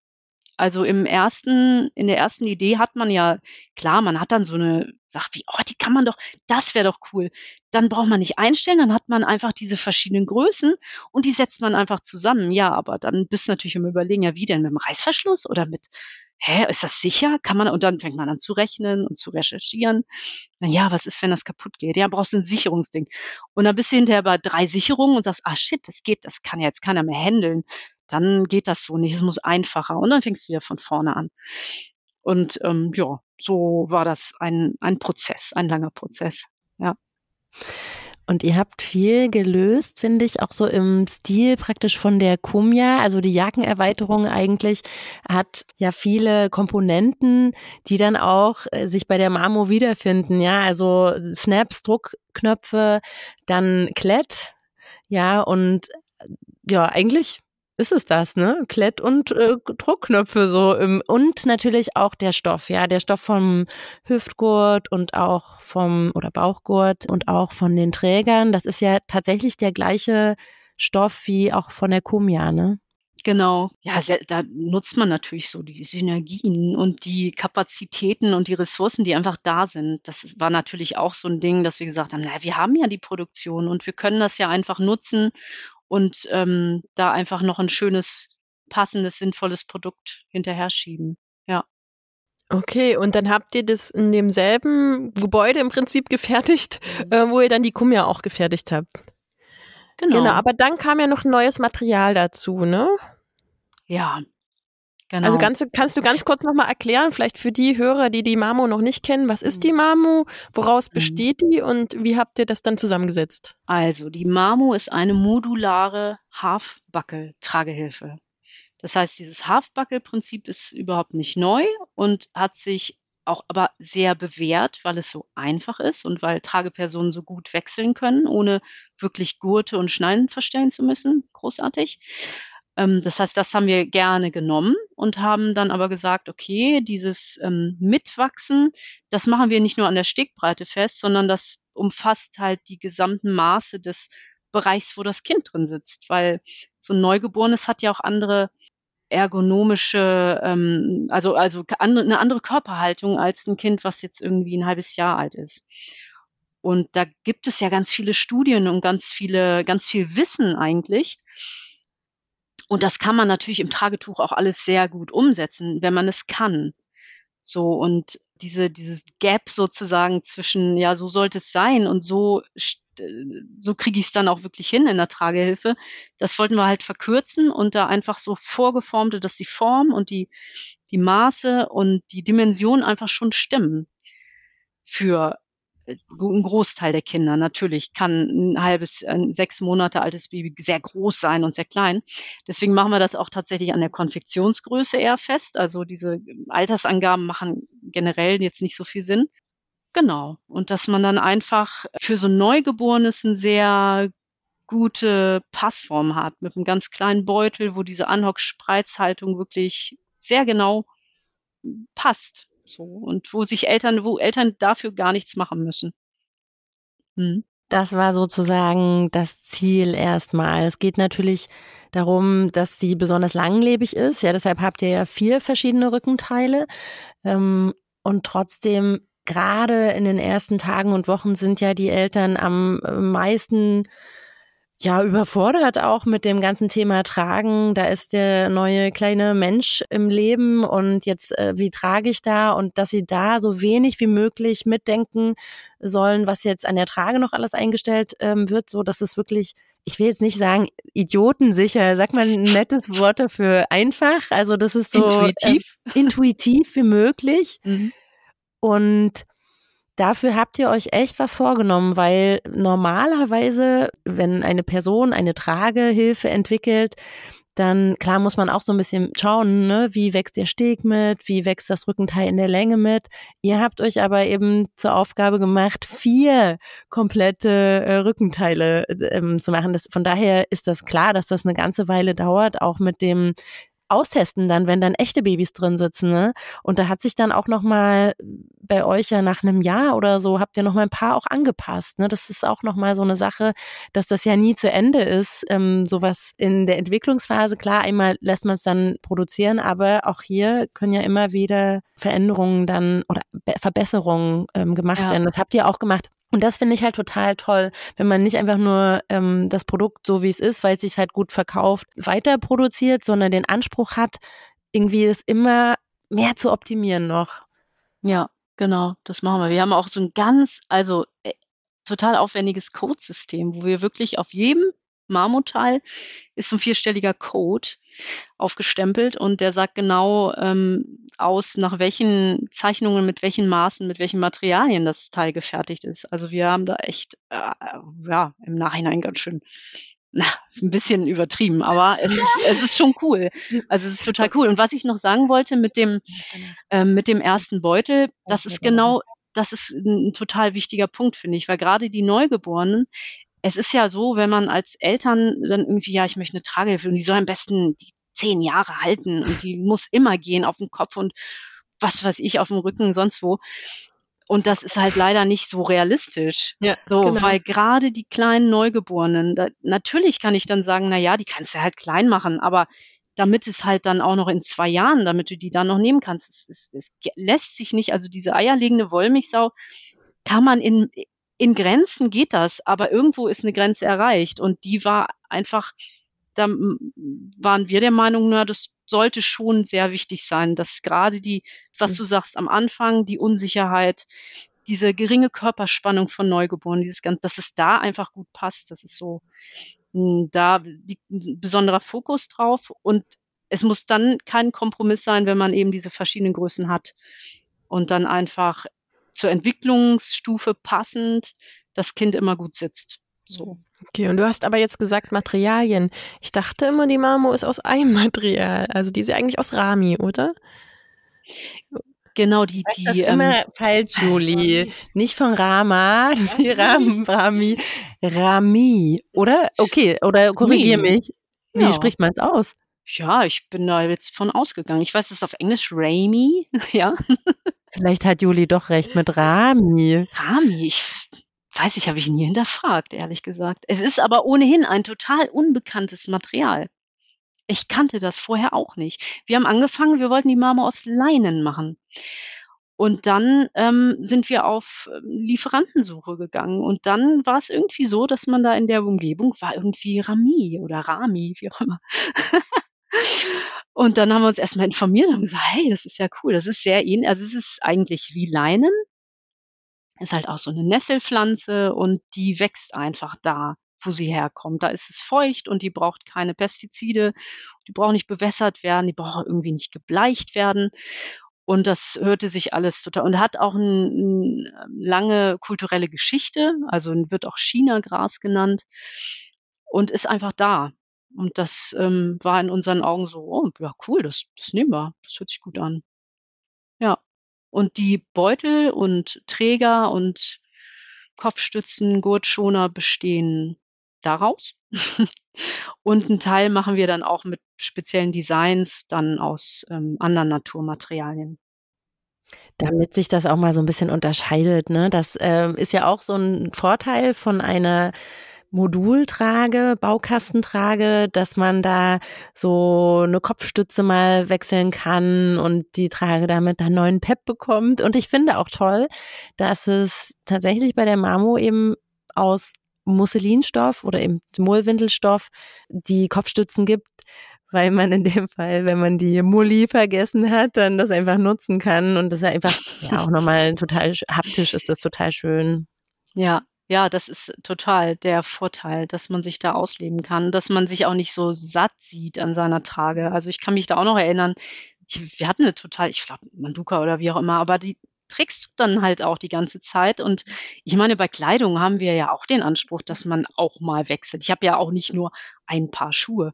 Also im ersten, in der ersten Idee hat man ja, klar, man hat dann so eine Sache wie, oh, die kann man doch, das wäre doch cool. Dann braucht man nicht einstellen, dann hat man einfach diese verschiedenen Größen und die setzt man einfach zusammen. Ja, aber dann bist du natürlich im Überlegen, ja, wie denn mit dem Reißverschluss oder mit, hä, ist das sicher? Kann man, und dann fängt man an zu rechnen und zu recherchieren. Na ja, was ist, wenn das kaputt geht? Ja, brauchst du ein Sicherungsding. Und dann bist du hinterher bei drei Sicherungen und sagst, ah shit, das geht, das kann ja jetzt keiner mehr handeln dann geht das so nicht. Es muss einfacher. Und dann fängst du wieder von vorne an. Und ähm, ja, so war das ein, ein Prozess, ein langer Prozess. Ja. Und ihr habt viel gelöst, finde ich, auch so im Stil praktisch von der Kumia. Also die Jackenerweiterung eigentlich hat ja viele Komponenten, die dann auch äh, sich bei der Marmo wiederfinden. Ja, also Snaps, Druckknöpfe, dann Klett. Ja, und äh, ja, eigentlich ist es das, ne? Klett und äh, Druckknöpfe so im, und natürlich auch der Stoff, ja, der Stoff vom Hüftgurt und auch vom oder Bauchgurt und auch von den Trägern. Das ist ja tatsächlich der gleiche Stoff wie auch von der Kumia, ne? Genau. Ja, da nutzt man natürlich so die Synergien und die Kapazitäten und die Ressourcen, die einfach da sind. Das war natürlich auch so ein Ding, dass wir gesagt haben, naja, wir haben ja die Produktion und wir können das ja einfach nutzen und ähm, da einfach noch ein schönes, passendes, sinnvolles Produkt hinterher schieben. Ja. Okay, und dann habt ihr das in demselben Gebäude im Prinzip gefertigt, mhm. äh, wo ihr dann die Kumia auch gefertigt habt. Genau. Genau, aber dann kam ja noch neues Material dazu, ne? Ja, Genau. Also ganz, kannst du ganz kurz nochmal erklären, vielleicht für die Hörer, die die Mamo noch nicht kennen, was ist die Mamo, woraus mhm. besteht die und wie habt ihr das dann zusammengesetzt? Also die Mamo ist eine modulare Halfbuckle-Tragehilfe. Das heißt, dieses Halfbuckle-Prinzip ist überhaupt nicht neu und hat sich auch aber sehr bewährt, weil es so einfach ist und weil Tragepersonen so gut wechseln können, ohne wirklich Gurte und Schnallen verstellen zu müssen. Großartig. Ähm, das heißt, das haben wir gerne genommen und haben dann aber gesagt, okay, dieses ähm, Mitwachsen, das machen wir nicht nur an der Steckbreite fest, sondern das umfasst halt die gesamten Maße des Bereichs, wo das Kind drin sitzt, weil so ein Neugeborenes hat ja auch andere ergonomische, ähm, also, also andere, eine andere Körperhaltung als ein Kind, was jetzt irgendwie ein halbes Jahr alt ist. Und da gibt es ja ganz viele Studien und ganz viele, ganz viel Wissen eigentlich. Und das kann man natürlich im Tragetuch auch alles sehr gut umsetzen, wenn man es kann. So, und diese, dieses Gap sozusagen zwischen, ja, so sollte es sein und so, so kriege ich es dann auch wirklich hin in der Tragehilfe. Das wollten wir halt verkürzen und da einfach so vorgeformte, dass die Form und die, die Maße und die Dimension einfach schon stimmen für ein Großteil der Kinder. Natürlich kann ein halbes, ein sechs Monate altes Baby sehr groß sein und sehr klein. Deswegen machen wir das auch tatsächlich an der Konfektionsgröße eher fest. Also diese Altersangaben machen generell jetzt nicht so viel Sinn. Genau. Und dass man dann einfach für so Neugeborenes ein sehr gute Passform hat mit einem ganz kleinen Beutel, wo diese Anhock-Spreizhaltung wirklich sehr genau passt. So. Und wo sich Eltern, wo Eltern dafür gar nichts machen müssen. Hm. Das war sozusagen das Ziel erstmal. Es geht natürlich darum, dass sie besonders langlebig ist. Ja, deshalb habt ihr ja vier verschiedene Rückenteile. Ähm, und trotzdem, gerade in den ersten Tagen und Wochen sind ja die Eltern am meisten ja, überfordert auch mit dem ganzen Thema Tragen. Da ist der neue kleine Mensch im Leben und jetzt, äh, wie trage ich da? Und dass sie da so wenig wie möglich mitdenken sollen, was jetzt an der Trage noch alles eingestellt ähm, wird, so dass es wirklich ich will jetzt nicht sagen idiotensicher, sag mal ein nettes Wort dafür, einfach. Also das ist so intuitiv, äh, intuitiv wie möglich. Mhm. Und dafür habt ihr euch echt was vorgenommen, weil normalerweise, wenn eine Person eine Tragehilfe entwickelt, dann klar muss man auch so ein bisschen schauen, ne, wie wächst der Steg mit, wie wächst das Rückenteil in der Länge mit. Ihr habt euch aber eben zur Aufgabe gemacht, vier komplette äh, Rückenteile ähm, zu machen. Das, von daher ist das klar, dass das eine ganze Weile dauert, auch mit dem austesten dann, wenn dann echte Babys drin sitzen. Ne? Und da hat sich dann auch noch mal bei euch ja nach einem Jahr oder so habt ihr noch mal ein paar auch angepasst. Ne? Das ist auch noch mal so eine Sache, dass das ja nie zu Ende ist. Ähm, sowas in der Entwicklungsphase klar, einmal lässt man es dann produzieren, aber auch hier können ja immer wieder Veränderungen dann oder Verbesserungen ähm, gemacht ja. werden. Das habt ihr auch gemacht. Und das finde ich halt total toll, wenn man nicht einfach nur ähm, das Produkt so wie es ist, weil es sich halt gut verkauft, weiter produziert, sondern den Anspruch hat, irgendwie es immer mehr zu optimieren noch. Ja, genau, das machen wir. Wir haben auch so ein ganz, also äh, total aufwendiges Codesystem, wo wir wirklich auf jedem Marmotteil ist ein vierstelliger Code aufgestempelt und der sagt genau ähm, aus, nach welchen Zeichnungen, mit welchen Maßen, mit welchen Materialien das Teil gefertigt ist. Also wir haben da echt, äh, ja, im Nachhinein ganz schön na, *laughs* ein bisschen übertrieben, aber es ist, es ist schon cool. Also es ist total cool. Und was ich noch sagen wollte mit dem, äh, mit dem ersten Beutel, das ist genau, das ist ein total wichtiger Punkt, finde ich, weil gerade die Neugeborenen, es ist ja so, wenn man als Eltern dann irgendwie, ja, ich möchte eine Tragehilfe und die soll am besten die zehn Jahre halten und die muss immer gehen auf dem Kopf und was weiß ich, auf dem Rücken, sonst wo. Und das ist halt leider nicht so realistisch. Ja, so, genau. weil gerade die kleinen Neugeborenen, da, natürlich kann ich dann sagen, na ja, die kannst du halt klein machen, aber damit es halt dann auch noch in zwei Jahren, damit du die dann noch nehmen kannst, es, es, es lässt sich nicht, also diese eierlegende Wollmilchsau kann man in, in Grenzen geht das, aber irgendwo ist eine Grenze erreicht und die war einfach, da waren wir der Meinung, na, das sollte schon sehr wichtig sein, dass gerade die, was du sagst am Anfang, die Unsicherheit, diese geringe Körperspannung von Neugeborenen, dieses ganz, dass es da einfach gut passt, das ist so, hm, da liegt ein besonderer Fokus drauf und es muss dann kein Kompromiss sein, wenn man eben diese verschiedenen Größen hat und dann einfach zur Entwicklungsstufe passend das Kind immer gut sitzt. So. Okay, und du hast aber jetzt gesagt Materialien. Ich dachte immer, die Marmo ist aus einem *laughs* Material. Also die ist ja eigentlich aus Rami, oder? Genau, die, die. Das ist ähm, immer falsch, Julie. Nicht von Rama, *laughs* die Ram, Rami, Rami, oder? Okay, oder korrigier mich. Wie ja. spricht man es aus? Ja, ich bin da jetzt von ausgegangen. Ich weiß, das ist auf Englisch Rami, *laughs* ja. Vielleicht hat Juli doch recht mit Rami. Rami, ich weiß ich, habe ich nie hinterfragt, ehrlich gesagt. Es ist aber ohnehin ein total unbekanntes Material. Ich kannte das vorher auch nicht. Wir haben angefangen, wir wollten die Marmor aus Leinen machen. Und dann ähm, sind wir auf ähm, Lieferantensuche gegangen. Und dann war es irgendwie so, dass man da in der Umgebung war irgendwie Rami oder Rami, *laughs* wie auch immer. Und dann haben wir uns erstmal informiert und haben gesagt, hey, das ist ja cool, das ist sehr ähnlich, also es ist eigentlich wie Leinen, ist halt auch so eine Nesselpflanze und die wächst einfach da, wo sie herkommt. Da ist es feucht und die braucht keine Pestizide, die braucht nicht bewässert werden, die braucht irgendwie nicht gebleicht werden. Und das hörte sich alles total und hat auch 'n 'n lange kulturelle Geschichte, also wird auch China-Gras genannt und ist einfach da. Und das, ähm, war in unseren Augen so: „Oh, ja cool, das das nehmen wir. Das hört sich gut an.“ Ja. Und die Beutel und Träger und Kopfstützen, Gurtschoner bestehen daraus. *laughs* Und 'n Teil machen wir dann auch mit speziellen Designs dann aus, ähm, anderen Naturmaterialien. Damit sich das auch mal so 'n bisschen unterscheidet, ne? Das, ähm, ist ja auch so 'n Vorteil von einer Modultrage, Baukastentrage, dass man da so 'ne Kopfstütze mal wechseln kann und die Trage damit dann neuen Pep bekommt. Und ich finde auch toll, dass es tatsächlich bei der Mamo eben aus Musselinstoff oder eben Mullwindelstoff die Kopfstützen gibt, weil man in dem Fall, wenn man die Mulli vergessen hat, dann das einfach nutzen kann und das ist einfach ja auch noch mal total haptisch ist das total schön. Ja, ja, das ist total der Vorteil, dass man sich da ausleben kann, dass man sich auch nicht so satt sieht an seiner Trage. Also, ich kann mich da auch noch erinnern, ich wir hatten 'ne total ich glaube, Manduka oder wie auch immer, aber die trägst du dann halt auch die ganze Zeit. Und ich meine, bei Kleidung haben wir ja auch den Anspruch, dass man auch mal wechselt. Ich habe ja auch nicht nur ein Paar Schuhe.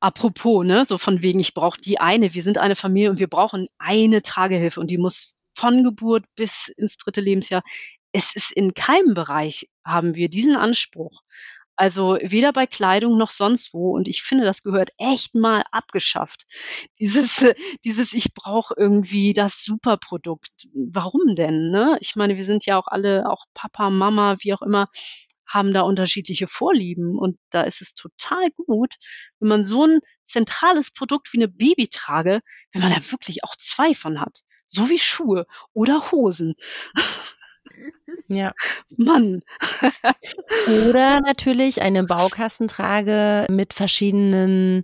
Apropos, ne, so von wegen, ich brauche die eine wir sind eine Familie und wir brauchen eine Tragehilfe und die muss von Geburt bis ins dritte Lebensjahr es ist in keinem Bereich haben wir diesen Anspruch. Also, weder bei Kleidung noch sonst wo und ich finde, das gehört echt mal abgeschafft. Dieses äh, dieses ich brauche irgendwie das Superprodukt. Warum denn, ne? Ich meine, wir sind ja auch alle auch Papa, Mama, wie auch immer, haben da unterschiedliche Vorlieben und da ist es total gut, wenn man so 'n zentrales Produkt wie 'ne Babytrage wenn man da wirklich auch 2 von hat, so wie Schuhe oder Hosen. *laughs* Ja. Mann. Oder natürlich eine Baukastentrage mit verschiedenen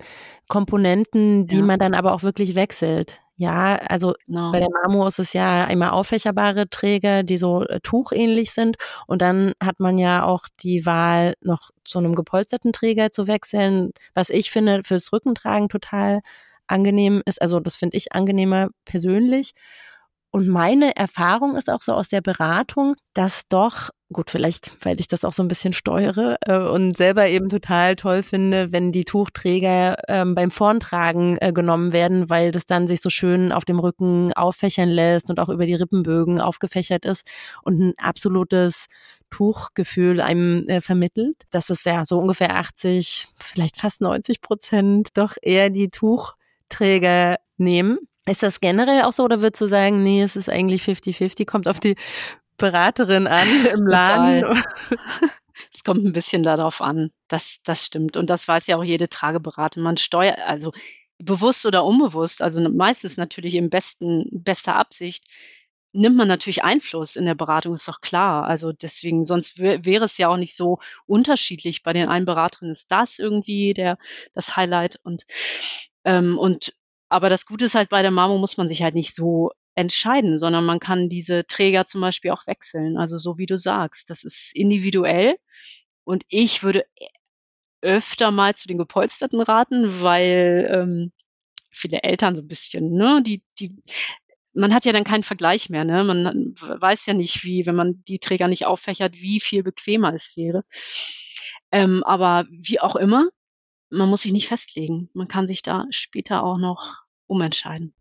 Komponenten, die Ja. man dann aber auch wirklich wechselt. Ja, also Genau. bei der Mamo ist es ja einmal auffächerbare Träger, die so, äh, tuchähnlich sind und dann hat man ja auch die Wahl, noch zu 'nem gepolsterten Träger zu wechseln, was ich finde fürs Rückentragen total angenehm ist. Also, das finde ich angenehmer persönlich. Und meine Erfahrung ist auch so aus der Beratung, dass doch gut, vielleicht, weil ich das auch so 'n bisschen steuere, äh, und selber eben total toll finde, wenn die Tuchträger, ähm, beim Vorntragen, äh, genommen werden, weil das dann sich so schön auf dem Rücken auffächern lässt und auch über die Rippenbögen aufgefächert ist und 'n absolutes Tuchgefühl einem, äh, vermittelt. Das ist ja so ungefähr 80, vielleicht fast 90% doch eher die Tuchträger nehmen. Ist das generell auch so oder würdest du sagen: „Ne, es ist eigentlich fifty-fifty“, kommt auf die Beraterin an *laughs* im Laden? Es kommt 'n bisschen da drauf an. Das das stimmt. Und das weiß ja auch jede Trageberaterin. Man steuert also bewusst oder unbewusst, also meistens natürlich im besten bester Absicht, nimmt man natürlich Einfluss in der Beratung, ist doch klar. Also deswegen, sonst wä wäre es ja auch nicht so unterschiedlich. Bei den einen Beraterinnen ist das irgendwie der das Highlight und, ähm, und aber das Gute ist halt, bei der Mamo muss man sich halt nicht so entscheiden, sondern man kann diese Träger zum Beispiel auch wechseln. Also so wie du sagst, das ist individuell und ich würde e öfter mal zu den gepolsterten raten, weil, ähm, viele Eltern so 'n bisschen, ne, die die man hat ja dann keinen Vergleich mehr, ne? Man weiß ja nicht, wie wenn man die Träger nicht auffächert, wie viel bequemer es wäre. Ähm, aber wie auch immer, man muss sich nicht festlegen. Man kann sich da später auch noch umentscheiden.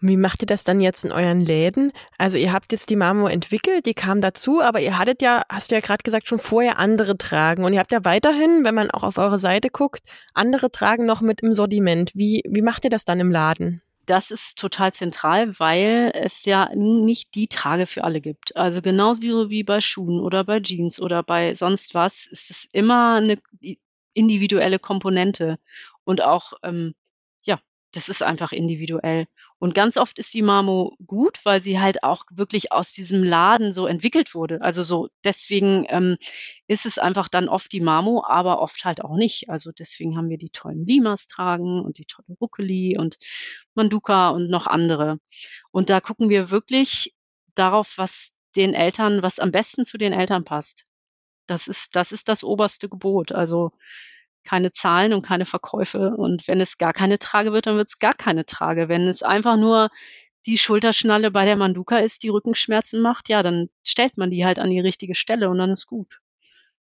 Und wie macht ihr das dann jetzt in euren Läden? Also, ihr habt jetzt die Mamo entwickelt, die kam dazu, aber ihr hattet ja, hast du ja grad gesagt, schon vorher andere Tragen und ihr habt ja weiterhin, wenn man auch auf eure Seite guckt, andere Tragen noch mit im Sortiment. Wie wie macht ihr das dann im Laden? Das ist total zentral, weil es ja nicht die Trage für alle gibt. Also, genauso wie wie bei Schuhen oder bei Jeans oder bei sonst was, ist es immer 'ne i individuelle Komponente und auch, ähm, das ist einfach individuell. Und ganz oft ist die Marmo gut, weil sie halt auch wirklich aus diesem Laden so entwickelt wurde. Also so deswegen ähm, ist es einfach dann oft die Marmo, aber oft halt auch nicht. Also deswegen haben wir die tollen Limas tragen und die tolle Ruckeli und Manduka und noch andere. Und da gucken wir wirklich darauf, was den Eltern, was am besten zu den Eltern passt. Das ist, das ist das oberste Gebot. Also keine Zahlen und keine Verkäufe. Und wenn es gar keine Trage wird, dann wird es gar keine Trage. Wenn es einfach nur die Schulterschnalle bei der Manduka ist, die Rückenschmerzen macht, ja, dann stellt man die halt an die richtige Stelle und dann ist gut.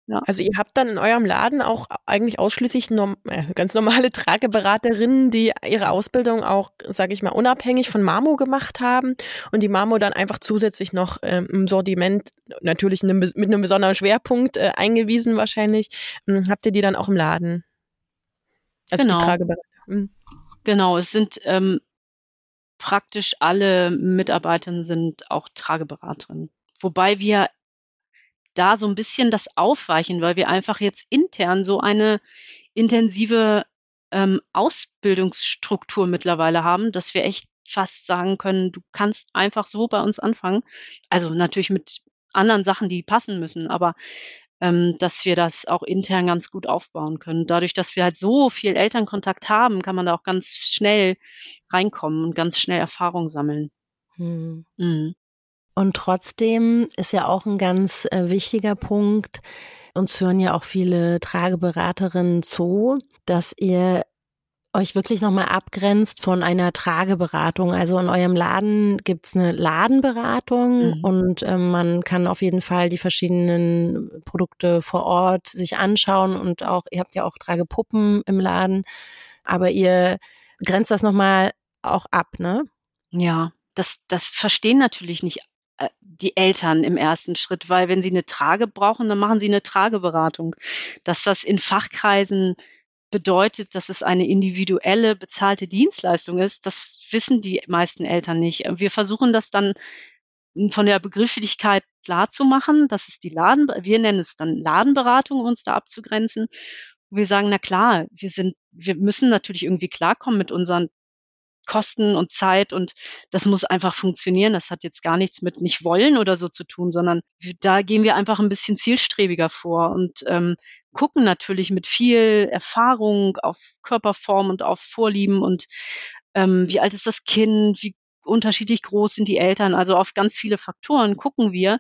Ja. Also ihr habt dann in eurem Laden auch eigentlich ausschließlich norm äh, ganz normale *laughs* Trageberaterinnen, die ihre Ausbildung auch, sage ich mal, unabhängig von Marmo gemacht haben und die Marmo dann einfach zusätzlich noch ähm, im Sortiment, natürlich ne, mit einem besonderen Schwerpunkt äh, eingewiesen wahrscheinlich, ähm, habt ihr die dann auch im Laden? Also genau. Mhm. Genau, es sind ähm, praktisch alle Mitarbeiterinnen sind auch Trageberaterinnen. Wobei wir da so ein bisschen das aufweichen, weil wir einfach jetzt intern so eine intensive ähm, Ausbildungsstruktur mittlerweile haben, dass wir echt fast sagen können, du kannst einfach so bei uns anfangen. Also natürlich mit anderen Sachen, die passen müssen, aber ähm, dass wir das auch intern ganz gut aufbauen können. Dadurch, dass wir halt so viel Elternkontakt haben, kann man da auch ganz schnell reinkommen und ganz schnell Erfahrung sammeln. Hm. Mhm. Und trotzdem ist ja auch ein ganz äh, wichtiger Punkt, uns hören ja auch viele Trageberaterinnen zu, dass ihr euch wirklich nochmal abgrenzt von einer Trageberatung. Also in eurem Laden gibt's eine Ladenberatung mhm. und äh, man kann auf jeden Fall die verschiedenen Produkte vor Ort sich anschauen und auch, ihr habt ja auch Tragepuppen im Laden, aber ihr grenzt das nochmal auch ab, ne? Ja, das, das verstehen natürlich nicht die Eltern im ersten Schritt, weil wenn sie eine Trage brauchen, dann machen sie eine Trageberatung. Dass das in Fachkreisen bedeutet, dass es eine individuelle bezahlte Dienstleistung ist, das wissen die meisten Eltern nicht. Wir versuchen das dann von der Begrifflichkeit klar zu machen. Die Laden, wir nennen es dann Ladenberatung, uns da abzugrenzen. Wir sagen, na klar, wir sind, wir müssen natürlich irgendwie klarkommen mit unseren Kosten und Zeit und das muss einfach funktionieren. Das hat jetzt gar nichts mit nicht wollen oder so zu tun, sondern da gehen wir einfach ein bisschen zielstrebiger vor und ähm, gucken natürlich mit viel Erfahrung auf Körperform und auf Vorlieben und ähm, wie alt ist das Kind, wie unterschiedlich groß sind die Eltern, also auf ganz viele Faktoren gucken wir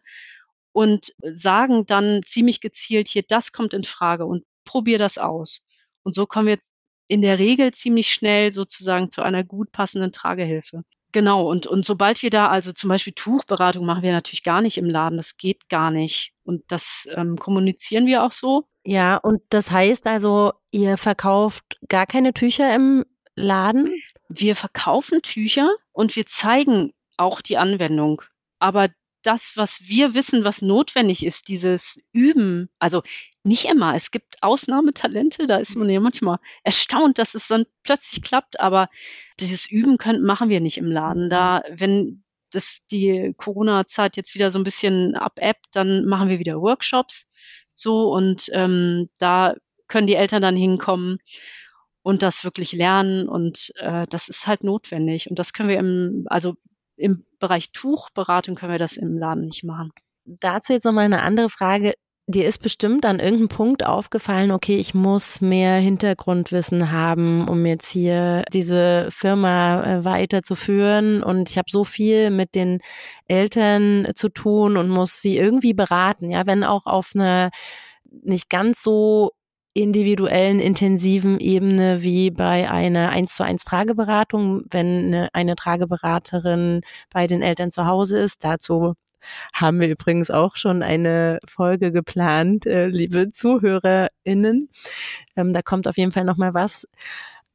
und sagen dann ziemlich gezielt hier, das kommt in Frage und probier das aus. Und so kommen wir in der Regel ziemlich schnell sozusagen zu einer gut passenden Tragehilfe. Genau, und, und sobald wir da, also zum Beispiel Tuchberatung machen wir natürlich gar nicht im Laden, das geht gar nicht. Und das ähm, kommunizieren wir auch so. Ja, und das heißt also, ihr verkauft gar keine Tücher im Laden? Wir verkaufen Tücher und wir zeigen auch die Anwendung. Aber das, was wir wissen, was notwendig ist, dieses Üben, also nicht immer. Es gibt Ausnahmetalente, da ist man ja manchmal erstaunt, dass es dann plötzlich klappt, aber dieses Üben können, machen wir nicht im Laden. Da, wenn das die Corona-Zeit jetzt wieder so ein bisschen abebbt, dann machen wir wieder Workshops so und ähm, da können die Eltern dann hinkommen und das wirklich lernen und äh, das ist halt notwendig und das können wir im, also im Bereich Tuchberatung können wir das im Laden nicht machen. Dazu jetzt nochmal eine andere Frage. Dir ist bestimmt an irgendeinem Punkt aufgefallen, okay, ich muss mehr Hintergrundwissen haben, um jetzt hier diese Firma äh, weiterzuführen. Und ich habe so viel mit den Eltern zu tun und muss sie irgendwie beraten, ja, wenn auch auf einer nicht ganz so individuellen, intensiven Ebene wie bei einer 1 zu 1 Trageberatung, wenn eine, eine Trageberaterin bei den Eltern zu Hause ist. Dazu haben wir übrigens auch schon eine Folge geplant, äh, liebe ZuhörerInnen. Ähm, da kommt auf jeden Fall noch mal was.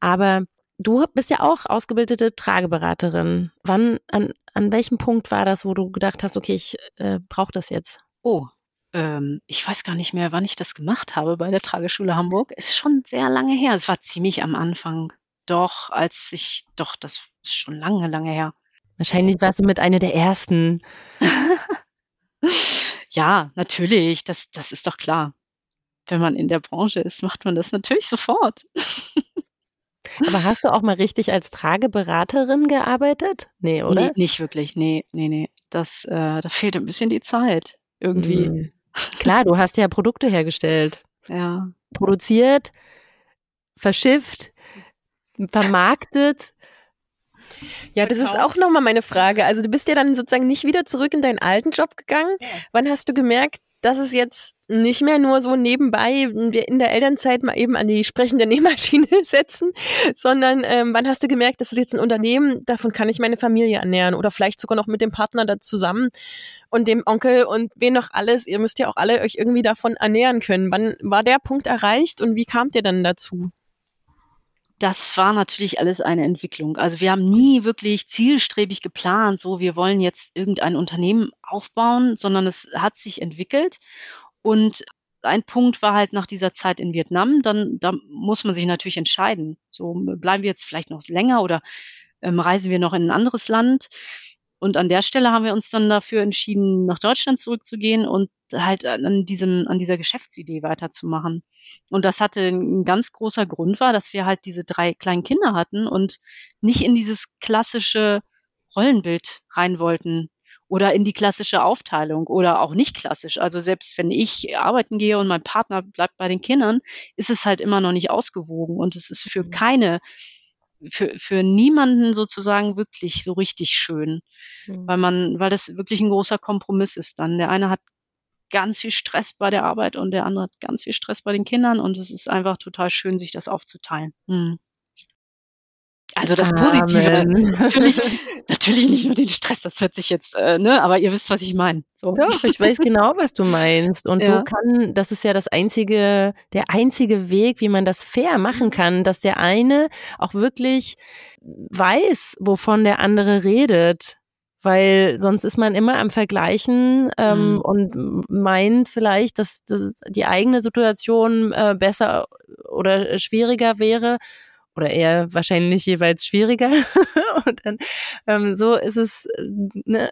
Aber du bist ja auch ausgebildete Trageberaterin. Wann, an, an welchem Punkt war das, wo du gedacht hast, okay, ich äh, brauche das jetzt? Oh, ähm, ich weiß gar nicht mehr, wann ich das gemacht habe bei der Trageschule Hamburg. Ist schon sehr lange her. Es war ziemlich am Anfang. Doch, als ich, doch, das ist schon lange, lange her. Wahrscheinlich warst du mit einer der ersten. *laughs* ja, natürlich. Das, das ist doch klar. Wenn man in der Branche ist, macht man das natürlich sofort. *laughs* Aber hast du auch mal richtig als Trageberaterin gearbeitet? Nee, oder? Nee, nicht wirklich. Nee, nee, nee. Das, äh, da fehlt ein bisschen die Zeit. Irgendwie. Mhm. Klar, du hast ja Produkte hergestellt. Ja. Produziert, verschifft, vermarktet. Ja, das ist auch nochmal meine Frage. Also du bist ja dann sozusagen nicht wieder zurück in deinen alten Job gegangen. Ja. Wann hast du gemerkt, dass es jetzt nicht mehr nur so nebenbei in der Elternzeit mal eben an die sprechende Nähmaschine *laughs* setzen, sondern ähm, wann hast du gemerkt, das ist jetzt ein Unternehmen, davon kann ich meine Familie ernähren oder vielleicht sogar noch mit dem Partner da zusammen und dem Onkel und wen noch alles. Ihr müsst ja auch alle euch irgendwie davon ernähren können. Wann war der Punkt erreicht und wie kamt ihr dann dazu? Das war natürlich alles eine Entwicklung. Also wir haben nie wirklich zielstrebig geplant, so wir wollen jetzt irgendein Unternehmen aufbauen, sondern es hat sich entwickelt. Und ein Punkt war halt nach dieser Zeit in Vietnam, dann da muss man sich natürlich entscheiden. So bleiben wir jetzt vielleicht noch länger oder ähm, reisen wir noch in ein anderes Land. Und an der Stelle haben wir uns dann dafür entschieden, nach Deutschland zurückzugehen und halt an diesem, an dieser Geschäftsidee weiterzumachen. Und das hatte ein ganz großer Grund war, dass wir halt diese drei kleinen Kinder hatten und nicht in dieses klassische Rollenbild rein wollten oder in die klassische Aufteilung oder auch nicht klassisch. Also selbst wenn ich arbeiten gehe und mein Partner bleibt bei den Kindern, ist es halt immer noch nicht ausgewogen und es ist für mhm. keine für, für niemanden sozusagen wirklich so richtig schön, mhm. weil man, weil das wirklich ein großer Kompromiss ist dann. Der eine hat ganz viel Stress bei der Arbeit und der andere hat ganz viel Stress bei den Kindern und es ist einfach total schön, sich das aufzuteilen. Mhm. Also das Amen. Positive. Natürlich, *laughs* natürlich nicht nur den Stress, das hört sich jetzt, äh, ne, aber ihr wisst, was ich meine. So. Doch, ich weiß *laughs* genau, was du meinst. Und ja. so kann, das ist ja das einzige, der einzige Weg, wie man das fair machen kann, dass der eine auch wirklich weiß, wovon der andere redet weil sonst ist man immer am Vergleichen ähm, mhm. und meint vielleicht, dass, dass die eigene Situation äh, besser oder schwieriger wäre oder eher wahrscheinlich jeweils schwieriger. *laughs* und dann ähm, so ist es, ne,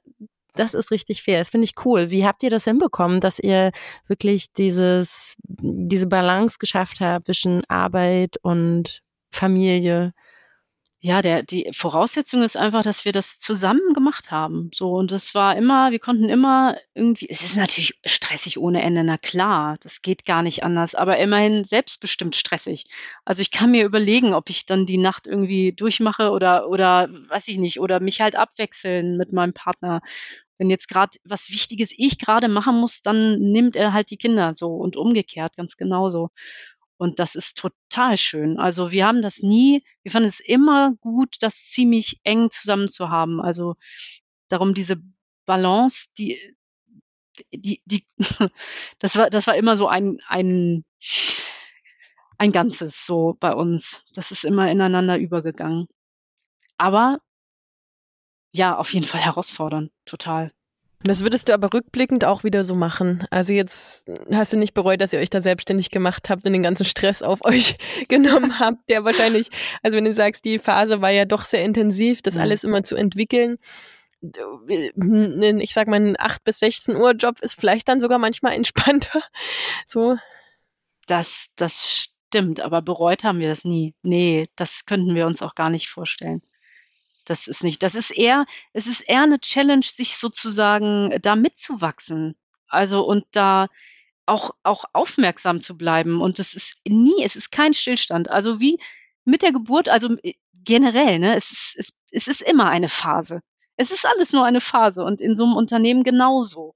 das ist richtig fair. Das finde ich cool. Wie habt ihr das hinbekommen, dass ihr wirklich dieses, diese Balance geschafft habt zwischen Arbeit und Familie? Ja, der, die Voraussetzung ist einfach, dass wir das zusammen gemacht haben. So, und das war immer, wir konnten immer irgendwie, es ist natürlich stressig ohne Ende, na klar, das geht gar nicht anders, aber immerhin selbstbestimmt stressig. Also ich kann mir überlegen, ob ich dann die Nacht irgendwie durchmache oder, oder weiß ich nicht, oder mich halt abwechseln mit meinem Partner. Wenn jetzt gerade was Wichtiges ich gerade machen muss, dann nimmt er halt die Kinder so und umgekehrt ganz genauso. Und das ist total schön. Also wir haben das nie, wir fanden es immer gut, das ziemlich eng zusammen zu haben. Also darum diese Balance, die, die, die, *laughs* das war, das war immer so ein, ein, ein Ganzes so bei uns. Das ist immer ineinander übergegangen. Aber ja, auf jeden Fall herausfordernd, total. Das würdest du aber rückblickend auch wieder so machen. Also jetzt hast du nicht bereut, dass ihr euch da selbstständig gemacht habt und den ganzen Stress auf *laughs* euch genommen habt, der wahrscheinlich, also wenn du sagst, die Phase war ja doch sehr intensiv, das alles immer zu entwickeln. Ich sag mal, ein 8 bis 16 Uhr Job ist vielleicht dann sogar manchmal entspannter. *laughs* So. Das, das stimmt, aber bereut haben wir das nie. Nee, das könnten wir uns auch gar nicht vorstellen. Das ist nicht. Das ist eher, es ist eher eine Challenge, sich sozusagen da mitzuwachsen. Also und da auch, auch aufmerksam zu bleiben. Und es ist nie, es ist kein Stillstand. Also wie mit der Geburt, also äh, generell, ne, es ist, es, es ist immer eine Phase. Es ist alles nur eine Phase und in so einem Unternehmen genauso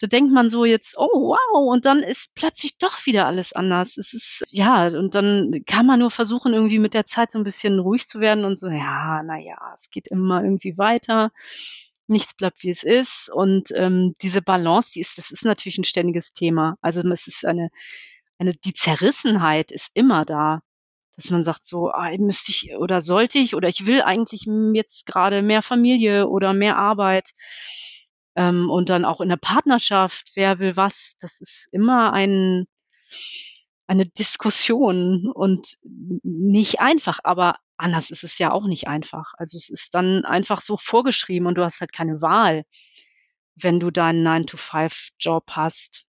da denkt man so jetzt, oh wow, und dann ist plötzlich doch wieder alles anders. Es ist, ja, und dann kann man nur versuchen, irgendwie mit der Zeit so ein bisschen ruhig zu werden und so, ja, naja, es geht immer irgendwie weiter. Nichts bleibt wie es ist. Und ähm, diese Balance, die ist, das ist natürlich ein ständiges Thema. Also es ist eine, eine, die Zerrissenheit ist immer da dass man sagt so, ah, müsste ich oder sollte ich oder ich will eigentlich jetzt gerade mehr Familie oder mehr Arbeit. Ähm, und dann auch in der Partnerschaft, wer will was, das ist immer ein, eine Diskussion und nicht einfach, aber anders ist es ja auch nicht einfach. Also es ist dann einfach so vorgeschrieben und du hast halt keine Wahl, wenn du deinen 9-to-5-Job hast.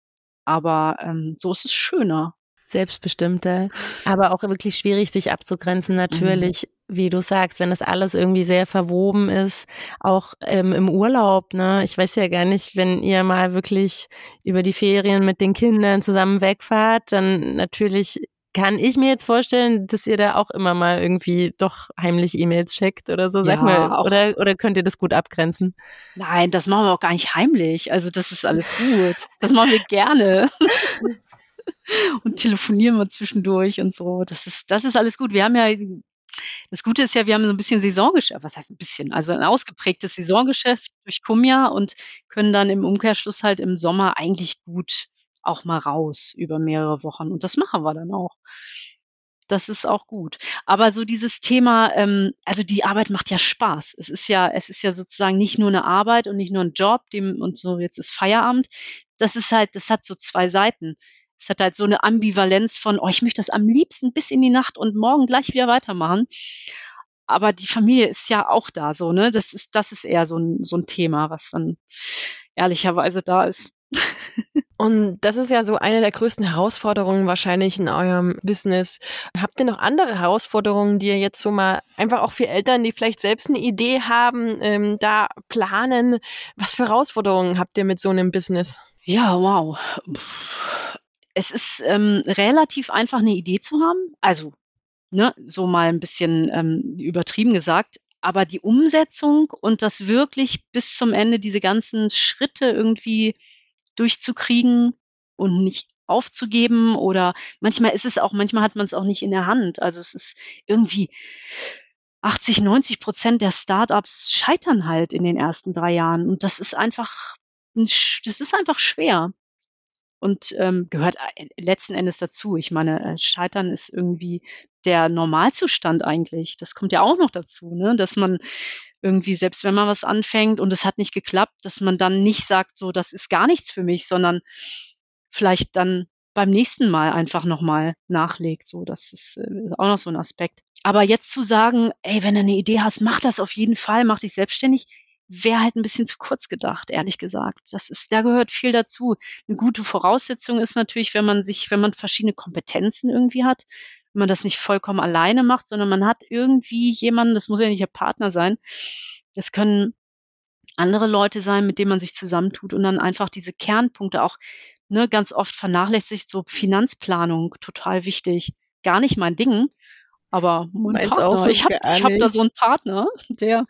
Aber ähm, so ist es schöner. selbstbestimmter, aber auch wirklich schwierig, sich abzugrenzen, natürlich. Mhm wie du sagst, wenn das alles irgendwie sehr verwoben ist, auch ähm, im Urlaub, ne? Ich weiß ja gar nicht, wenn ihr mal wirklich über die Ferien mit den Kindern zusammen wegfahrt, dann natürlich kann ich mir jetzt vorstellen, dass ihr da auch immer mal irgendwie doch heimlich E-Mails checkt oder so. Sag ja, mal, oder, oder könnt ihr das gut abgrenzen? Nein, das machen wir auch gar nicht heimlich. Also das ist alles gut. Das machen wir gerne. *laughs* und telefonieren wir zwischendurch und so. Das ist, das ist alles gut. Wir haben ja das Gute ist ja, wir haben so ein bisschen Saisongeschäft, was heißt ein bisschen, also ein ausgeprägtes Saisongeschäft durch Kumja und können dann im Umkehrschluss halt im Sommer eigentlich gut auch mal raus über mehrere Wochen. Und das machen wir dann auch. Das ist auch gut. Aber so dieses Thema, ähm, also die Arbeit macht ja Spaß. Es ist ja, es ist ja sozusagen nicht nur eine Arbeit und nicht nur ein Job, dem und so jetzt ist Feierabend. Das ist halt, das hat so zwei Seiten. Es hat halt so eine Ambivalenz von, oh, ich möchte das am liebsten bis in die Nacht und morgen gleich wieder weitermachen. Aber die Familie ist ja auch da, so, ne? Das ist, das ist eher so ein, so ein Thema, was dann ehrlicherweise da ist. *laughs* Und das ist ja so eine der größten Herausforderungen wahrscheinlich in eurem Business. Habt ihr noch andere Herausforderungen, die ihr jetzt so mal einfach auch für Eltern, die vielleicht selbst eine Idee haben, ähm, da planen? Was für Herausforderungen habt ihr mit so einem Business? Ja, wow. Es ist ähm, relativ einfach, eine Idee zu haben. Also, ne, so mal ein bisschen ähm, übertrieben gesagt. Aber die Umsetzung und das wirklich bis zum Ende, diese ganzen Schritte irgendwie durchzukriegen und nicht aufzugeben oder manchmal ist es auch, manchmal hat man es auch nicht in der Hand. Also es ist irgendwie 80, 90 Prozent der Startups scheitern halt in den ersten drei Jahren und das ist einfach, das ist einfach schwer und ähm, gehört äh, letzten Endes dazu. Ich meine, äh, Scheitern ist irgendwie der Normalzustand eigentlich. Das kommt ja auch noch dazu, ne? dass man irgendwie, selbst wenn man was anfängt und es hat nicht geklappt, dass man dann nicht sagt, so, das ist gar nichts für mich, sondern vielleicht dann beim nächsten Mal einfach nochmal nachlegt. So, das ist, äh, ist auch noch so ein Aspekt. Aber jetzt zu sagen, ey, wenn du eine Idee hast, mach das auf jeden Fall, mach dich selbstständig, wäre halt ein bisschen zu kurz gedacht, ehrlich gesagt. Das ist, da gehört viel dazu. Eine gute Voraussetzung ist natürlich, wenn man sich, wenn man verschiedene Kompetenzen irgendwie hat, wenn man das nicht vollkommen alleine macht, sondern man hat irgendwie jemanden, das muss ja nicht der Partner sein, das können andere Leute sein, mit denen man sich zusammentut und dann einfach diese Kernpunkte auch ne, ganz oft vernachlässigt, so Finanzplanung, total wichtig. Gar nicht mein Ding, aber mein Partner. So ich habe hab da so einen Partner, *laughs* der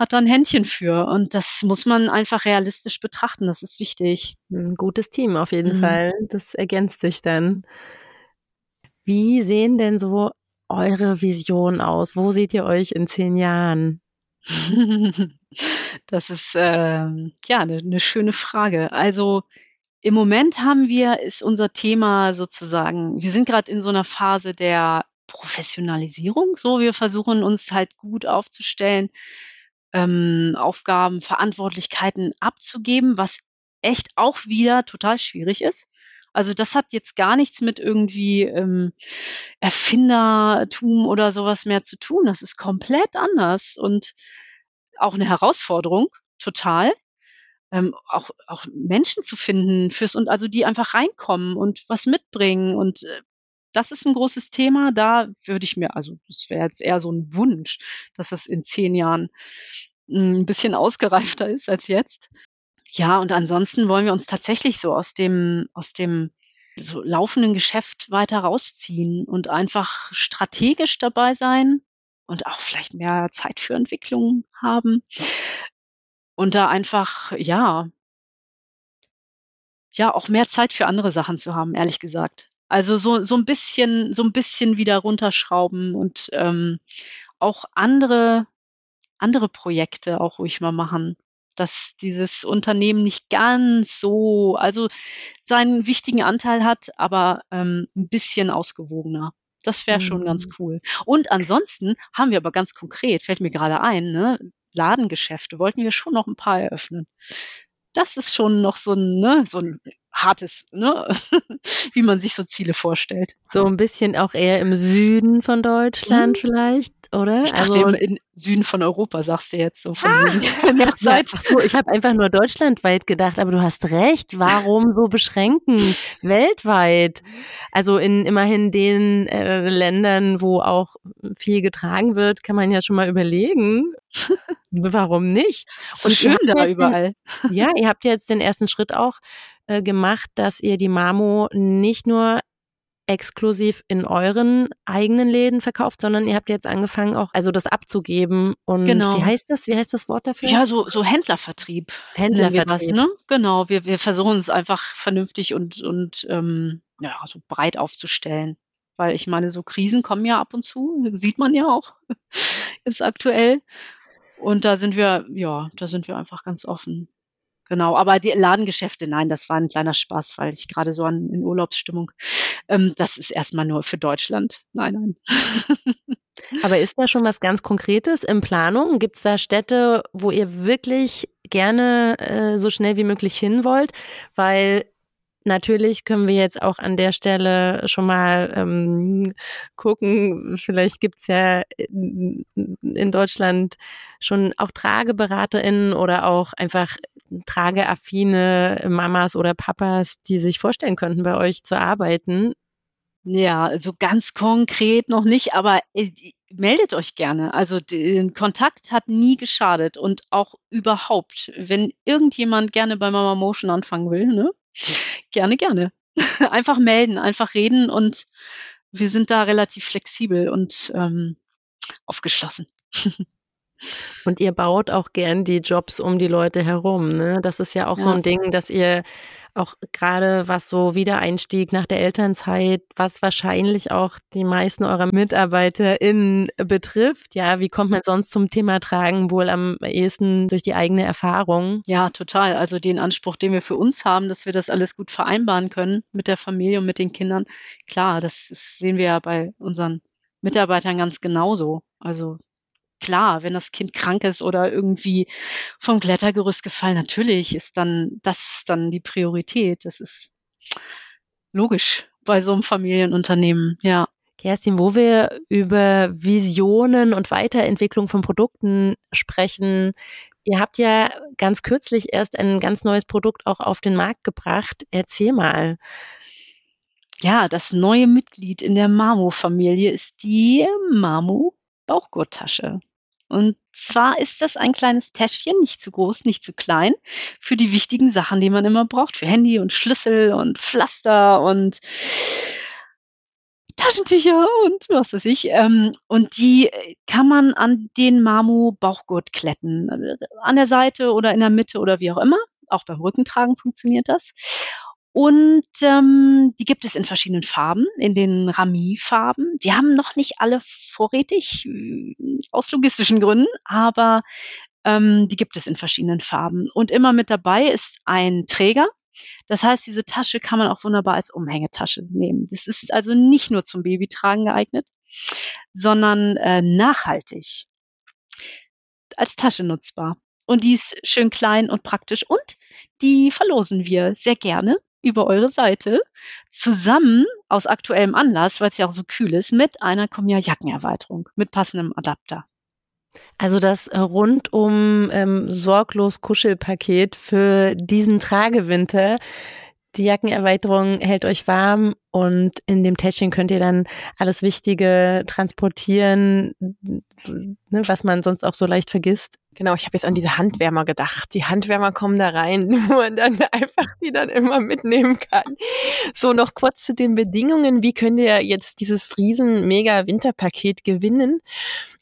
hat da ein Händchen für. Und das muss man einfach realistisch betrachten. Das ist wichtig. Ein gutes Team auf jeden mhm. Fall. Das ergänzt sich dann. Wie sehen denn so eure Visionen aus? Wo seht ihr euch in zehn Jahren? *laughs* das ist äh, ja eine, eine schöne Frage. Also im Moment haben wir, ist unser Thema sozusagen, wir sind gerade in so einer Phase der Professionalisierung. So, wir versuchen uns halt gut aufzustellen, ähm, Aufgaben, Verantwortlichkeiten abzugeben, was echt auch wieder total schwierig ist. Also das hat jetzt gar nichts mit irgendwie ähm, Erfindertum oder sowas mehr zu tun. Das ist komplett anders und auch eine Herausforderung, total. Ähm, auch, auch Menschen zu finden fürs und also die einfach reinkommen und was mitbringen und äh, das ist ein großes Thema. Da würde ich mir, also das wäre jetzt eher so ein Wunsch, dass das in zehn Jahren hm, ein bisschen ausgereifter ist als jetzt. Ja, und ansonsten wollen wir uns tatsächlich so aus dem, aus dem so laufenden Geschäft weiter rausziehen und einfach strategisch dabei sein und auch vielleicht mehr Zeit für Entwicklung haben. Und da einfach, ja, ja, auch mehr Zeit für andere Sachen zu haben, ehrlich gesagt. Also so, so ein bisschen, so ein bisschen wieder runterschrauben und ähm, auch andere, andere Projekte auch ruhig mal machen. Dass dieses Unternehmen nicht ganz so, also seinen wichtigen Anteil hat, aber ähm, ein bisschen ausgewogener. Das wäre mhm. schon ganz mhm. cool. Und ansonsten haben wir aber ganz konkret, fällt mir gerade ein, ne, Ladengeschäfte wollten wir schon noch ein paar eröffnen. Das ist schon noch so ein, ne, so ein hartes, ne? *laughs* wie man sich so Ziele vorstellt. So ein bisschen auch eher im Süden von Deutschland hm. vielleicht, oder? Ich also im, Süden von Europa, sagst du jetzt so von ah. *laughs* *laughs* Ja, so, ich habe einfach nur deutschlandweit gedacht, aber du hast recht. Warum so beschränken? Weltweit. Also in immerhin den äh, Ländern, wo auch viel getragen wird, kann man ja schon mal überlegen. Warum nicht? So Und schön da überall. Den, ja, ihr habt jetzt den ersten Schritt auch äh, gemacht, dass ihr die Mamo nicht nur exklusiv in euren eigenen Läden verkauft, sondern ihr habt jetzt angefangen auch also das abzugeben und genau. wie heißt das? Wie heißt das Wort dafür? Ja, so so Händlervertrieb. Händlervertrieb, ne? Genau, wir wir versuchen es einfach vernünftig und und ähm, ja, so breit aufzustellen, weil ich meine, so Krisen kommen ja ab und zu, sieht man ja auch *laughs* jetzt aktuell und da sind wir ja, da sind wir einfach ganz offen. Genau, aber die Ladengeschäfte, nein, das war ein kleiner Spaß, weil ich gerade so an in Urlaubsstimmung. Ähm, das ist erstmal nur für Deutschland. Nein, nein. *laughs* aber ist da schon was ganz Konkretes in Planung? Gibt es da Städte, wo ihr wirklich gerne äh, so schnell wie möglich hin wollt? Weil Natürlich können wir jetzt auch an der Stelle schon mal ähm, gucken, vielleicht gibt's ja in, in Deutschland schon auch TrageberaterInnen oder auch einfach trageaffine Mamas oder Papas, die sich vorstellen könnten, bei euch zu arbeiten? Ja, also ganz konkret noch nicht, aber äh, meldet euch gerne. Also den Kontakt hat nie geschadet und auch überhaupt, wenn irgendjemand gerne bei Mama Motion anfangen will, ne? *laughs* Gerne, gerne. *laughs* einfach melden, einfach reden und wir sind da relativ flexibel und ähm, aufgeschlossen. *laughs* Und ihr baut auch gern die Jobs um die Leute herum. Ne? Das ist ja auch ja. so ein Ding, dass ihr auch gerade was so Wiedereinstieg nach der Elternzeit, was wahrscheinlich auch die meisten eurer MitarbeiterInnen betrifft. Ja, wie kommt man sonst zum Thema Tragen? Wohl am ehesten durch die eigene Erfahrung. Ja, total. Also den Anspruch, den wir für uns haben, dass wir das alles gut vereinbaren können mit der Familie und mit den Kindern. Klar, das ist, sehen wir ja bei unseren Mitarbeitern ganz genauso. Also klar, wenn das Kind krank ist oder irgendwie vom Klettergerüst gefallen, natürlich ist dann das dann die Priorität. Das ist logisch bei so einem Familienunternehmen, ja. Kerstin, wo wir über Visionen und Weiterentwicklung von Produkten sprechen, ihr habt ja ganz kürzlich erst ein ganz neues Produkt auch auf den Markt gebracht. Erzähl mal. Ja, das neue Mitglied in der Mamo-Familie ist die Mamo Bauchgurttasche. Und zwar ist das ein kleines Täschchen, nicht zu groß, nicht zu klein, für die wichtigen Sachen, die man immer braucht, für Handy und Schlüssel und Pflaster und Taschentücher und was weiß ich. Ähm, und die kann man an den Mamu-Bauchgurt kletten. An der Seite oder in der Mitte oder wie auch immer. Auch beim Rückentragen funktioniert das. Und ähm, die gibt es in verschiedenen Farben, in den Rami-Farben. Die haben noch nicht alle vorrätig, äh, aus logistischen Gründen, aber ähm, die gibt es in verschiedenen Farben. Und immer mit dabei ist ein Träger. Das heißt, diese Tasche kann man auch wunderbar als Umhängetasche nehmen. Das ist also nicht nur zum Babytragen geeignet, sondern äh, nachhaltig als Tasche nutzbar. Und die ist schön klein und praktisch und die verlosen wir sehr gerne über eure Seite zusammen aus aktuellem Anlass, weil es ja auch so kühl ist, mit einer Komja-Jackenerweiterung mit passendem Adapter. Also das äh, rundum ähm, sorglos Kuschelpaket für diesen Tragewinter. Die Jackenerweiterung hält euch warm und in dem Täschchen könnt ihr dann alles Wichtige transportieren, ne, was man sonst auch so leicht vergisst. Genau, ich habe jetzt an diese Handwärmer gedacht. Die Handwärmer kommen da rein, *laughs* wo man dann einfach die dann immer mitnehmen kann. So, noch kurz zu den Bedingungen. Wie könnt ihr jetzt dieses riesen mega Winterpaket gewinnen?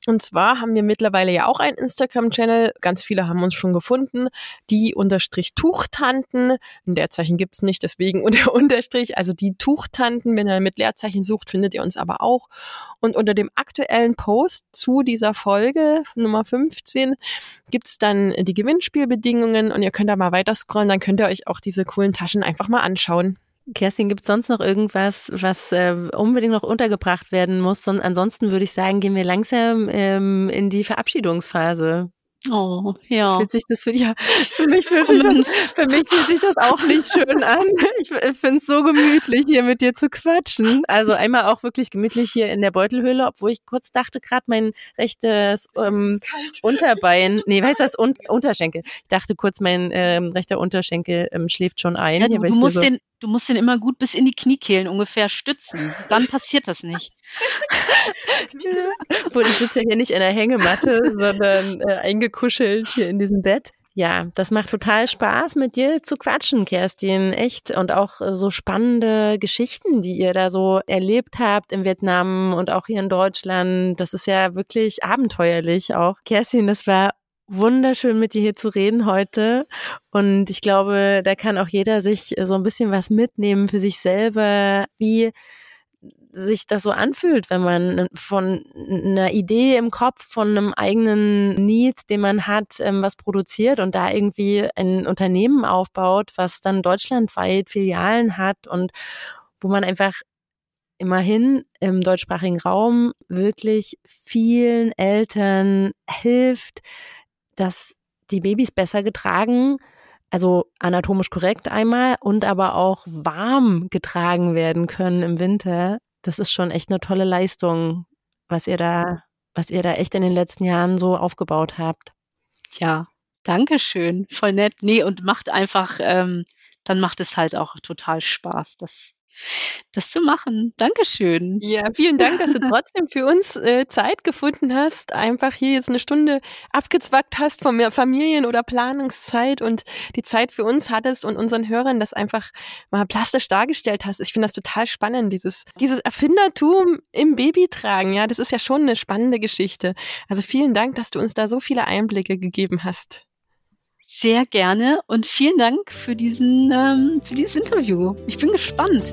Und zwar haben wir mittlerweile ja auch einen Instagram-Channel. Ganz viele haben uns schon gefunden. Die unterstrich Tuchtanten. Ein Leerzeichen gibt's nicht, deswegen *laughs* unter Unterstrich. Also die Tuchtanten, wenn ihr mit Leerzeichen sucht, findet ihr uns aber auch. Und unter dem aktuellen Post zu dieser Folge Nummer 15 gibt's dann die Gewinnspielbedingungen und ihr könnt da mal weiter scrollen, dann könnt ihr euch auch diese coolen Taschen einfach mal anschauen. Kerstin, gibt es sonst noch irgendwas, was äh, unbedingt noch untergebracht werden muss? Und ansonsten würde ich sagen, gehen wir langsam ähm, in die Verabschiedungsphase. Oh, ja. Fühlt sich das für, ja, *laughs* für mich fühlt sich das, für mich fühlt sich das auch nicht schön an. *laughs* Ich finde es so gemütlich, hier mit dir zu quatschen. Also einmal auch wirklich gemütlich hier in der Beutelhöhle, obwohl ich kurz dachte, gerade mein rechtes ähm, *laughs* Unterbein, nee, weißt du das, Un Unterschenkel. Ich dachte kurz, mein ähm, rechter Unterschenkel ähm, schläft schon ein. Ja, du, du musst so den, du musst den immer gut bis in die Kniekehlen ungefähr stützen. Dann passiert das nicht. *laughs* Obwohl, ich sitze ja hier nicht in der Hängematte, sondern äh, eingekuschelt hier in diesem Bett. Ja, das macht total Spaß, mit dir zu quatschen, Kerstin. Echt. Und auch äh, so spannende Geschichten, die ihr da so erlebt habt in Vietnam und auch hier in Deutschland. Das ist ja wirklich abenteuerlich auch. Kerstin, das war wunderschön mit dir hier zu reden heute. Und ich glaube, da kann auch jeder sich so ein bisschen was mitnehmen für sich selber, wie sich das so anfühlt, wenn man von einer Idee im Kopf, von einem eigenen Need, den man hat, ähm, was produziert und da irgendwie ein Unternehmen aufbaut, was dann deutschlandweit Filialen hat und wo man einfach immerhin im deutschsprachigen Raum wirklich vielen Eltern hilft, dass die Babys besser getragen also anatomisch korrekt einmal und aber auch warm getragen werden können im Winter. Das ist schon echt eine tolle Leistung, was ihr da, was ihr da echt in den letzten Jahren so aufgebaut habt. Tja, danke schön, voll nett. Nee, und macht einfach, ähm, dann macht es halt auch total Spaß. Das das zu machen. Dankeschön. Ja, vielen Dank, dass du trotzdem für uns äh, Zeit gefunden hast, einfach hier jetzt eine Stunde abgezwackt hast von Familien- oder Planungszeit und die Zeit für uns hattest und unseren Hörern das einfach mal plastisch dargestellt hast. Ich finde das total spannend, dieses, dieses Erfindertum im Babytragen. Ja, das ist ja schon eine spannende Geschichte. Also vielen Dank, dass du uns da so viele Einblicke gegeben hast. Sehr gerne und vielen Dank für diesen, ähm, für dieses Interview. Ich bin gespannt.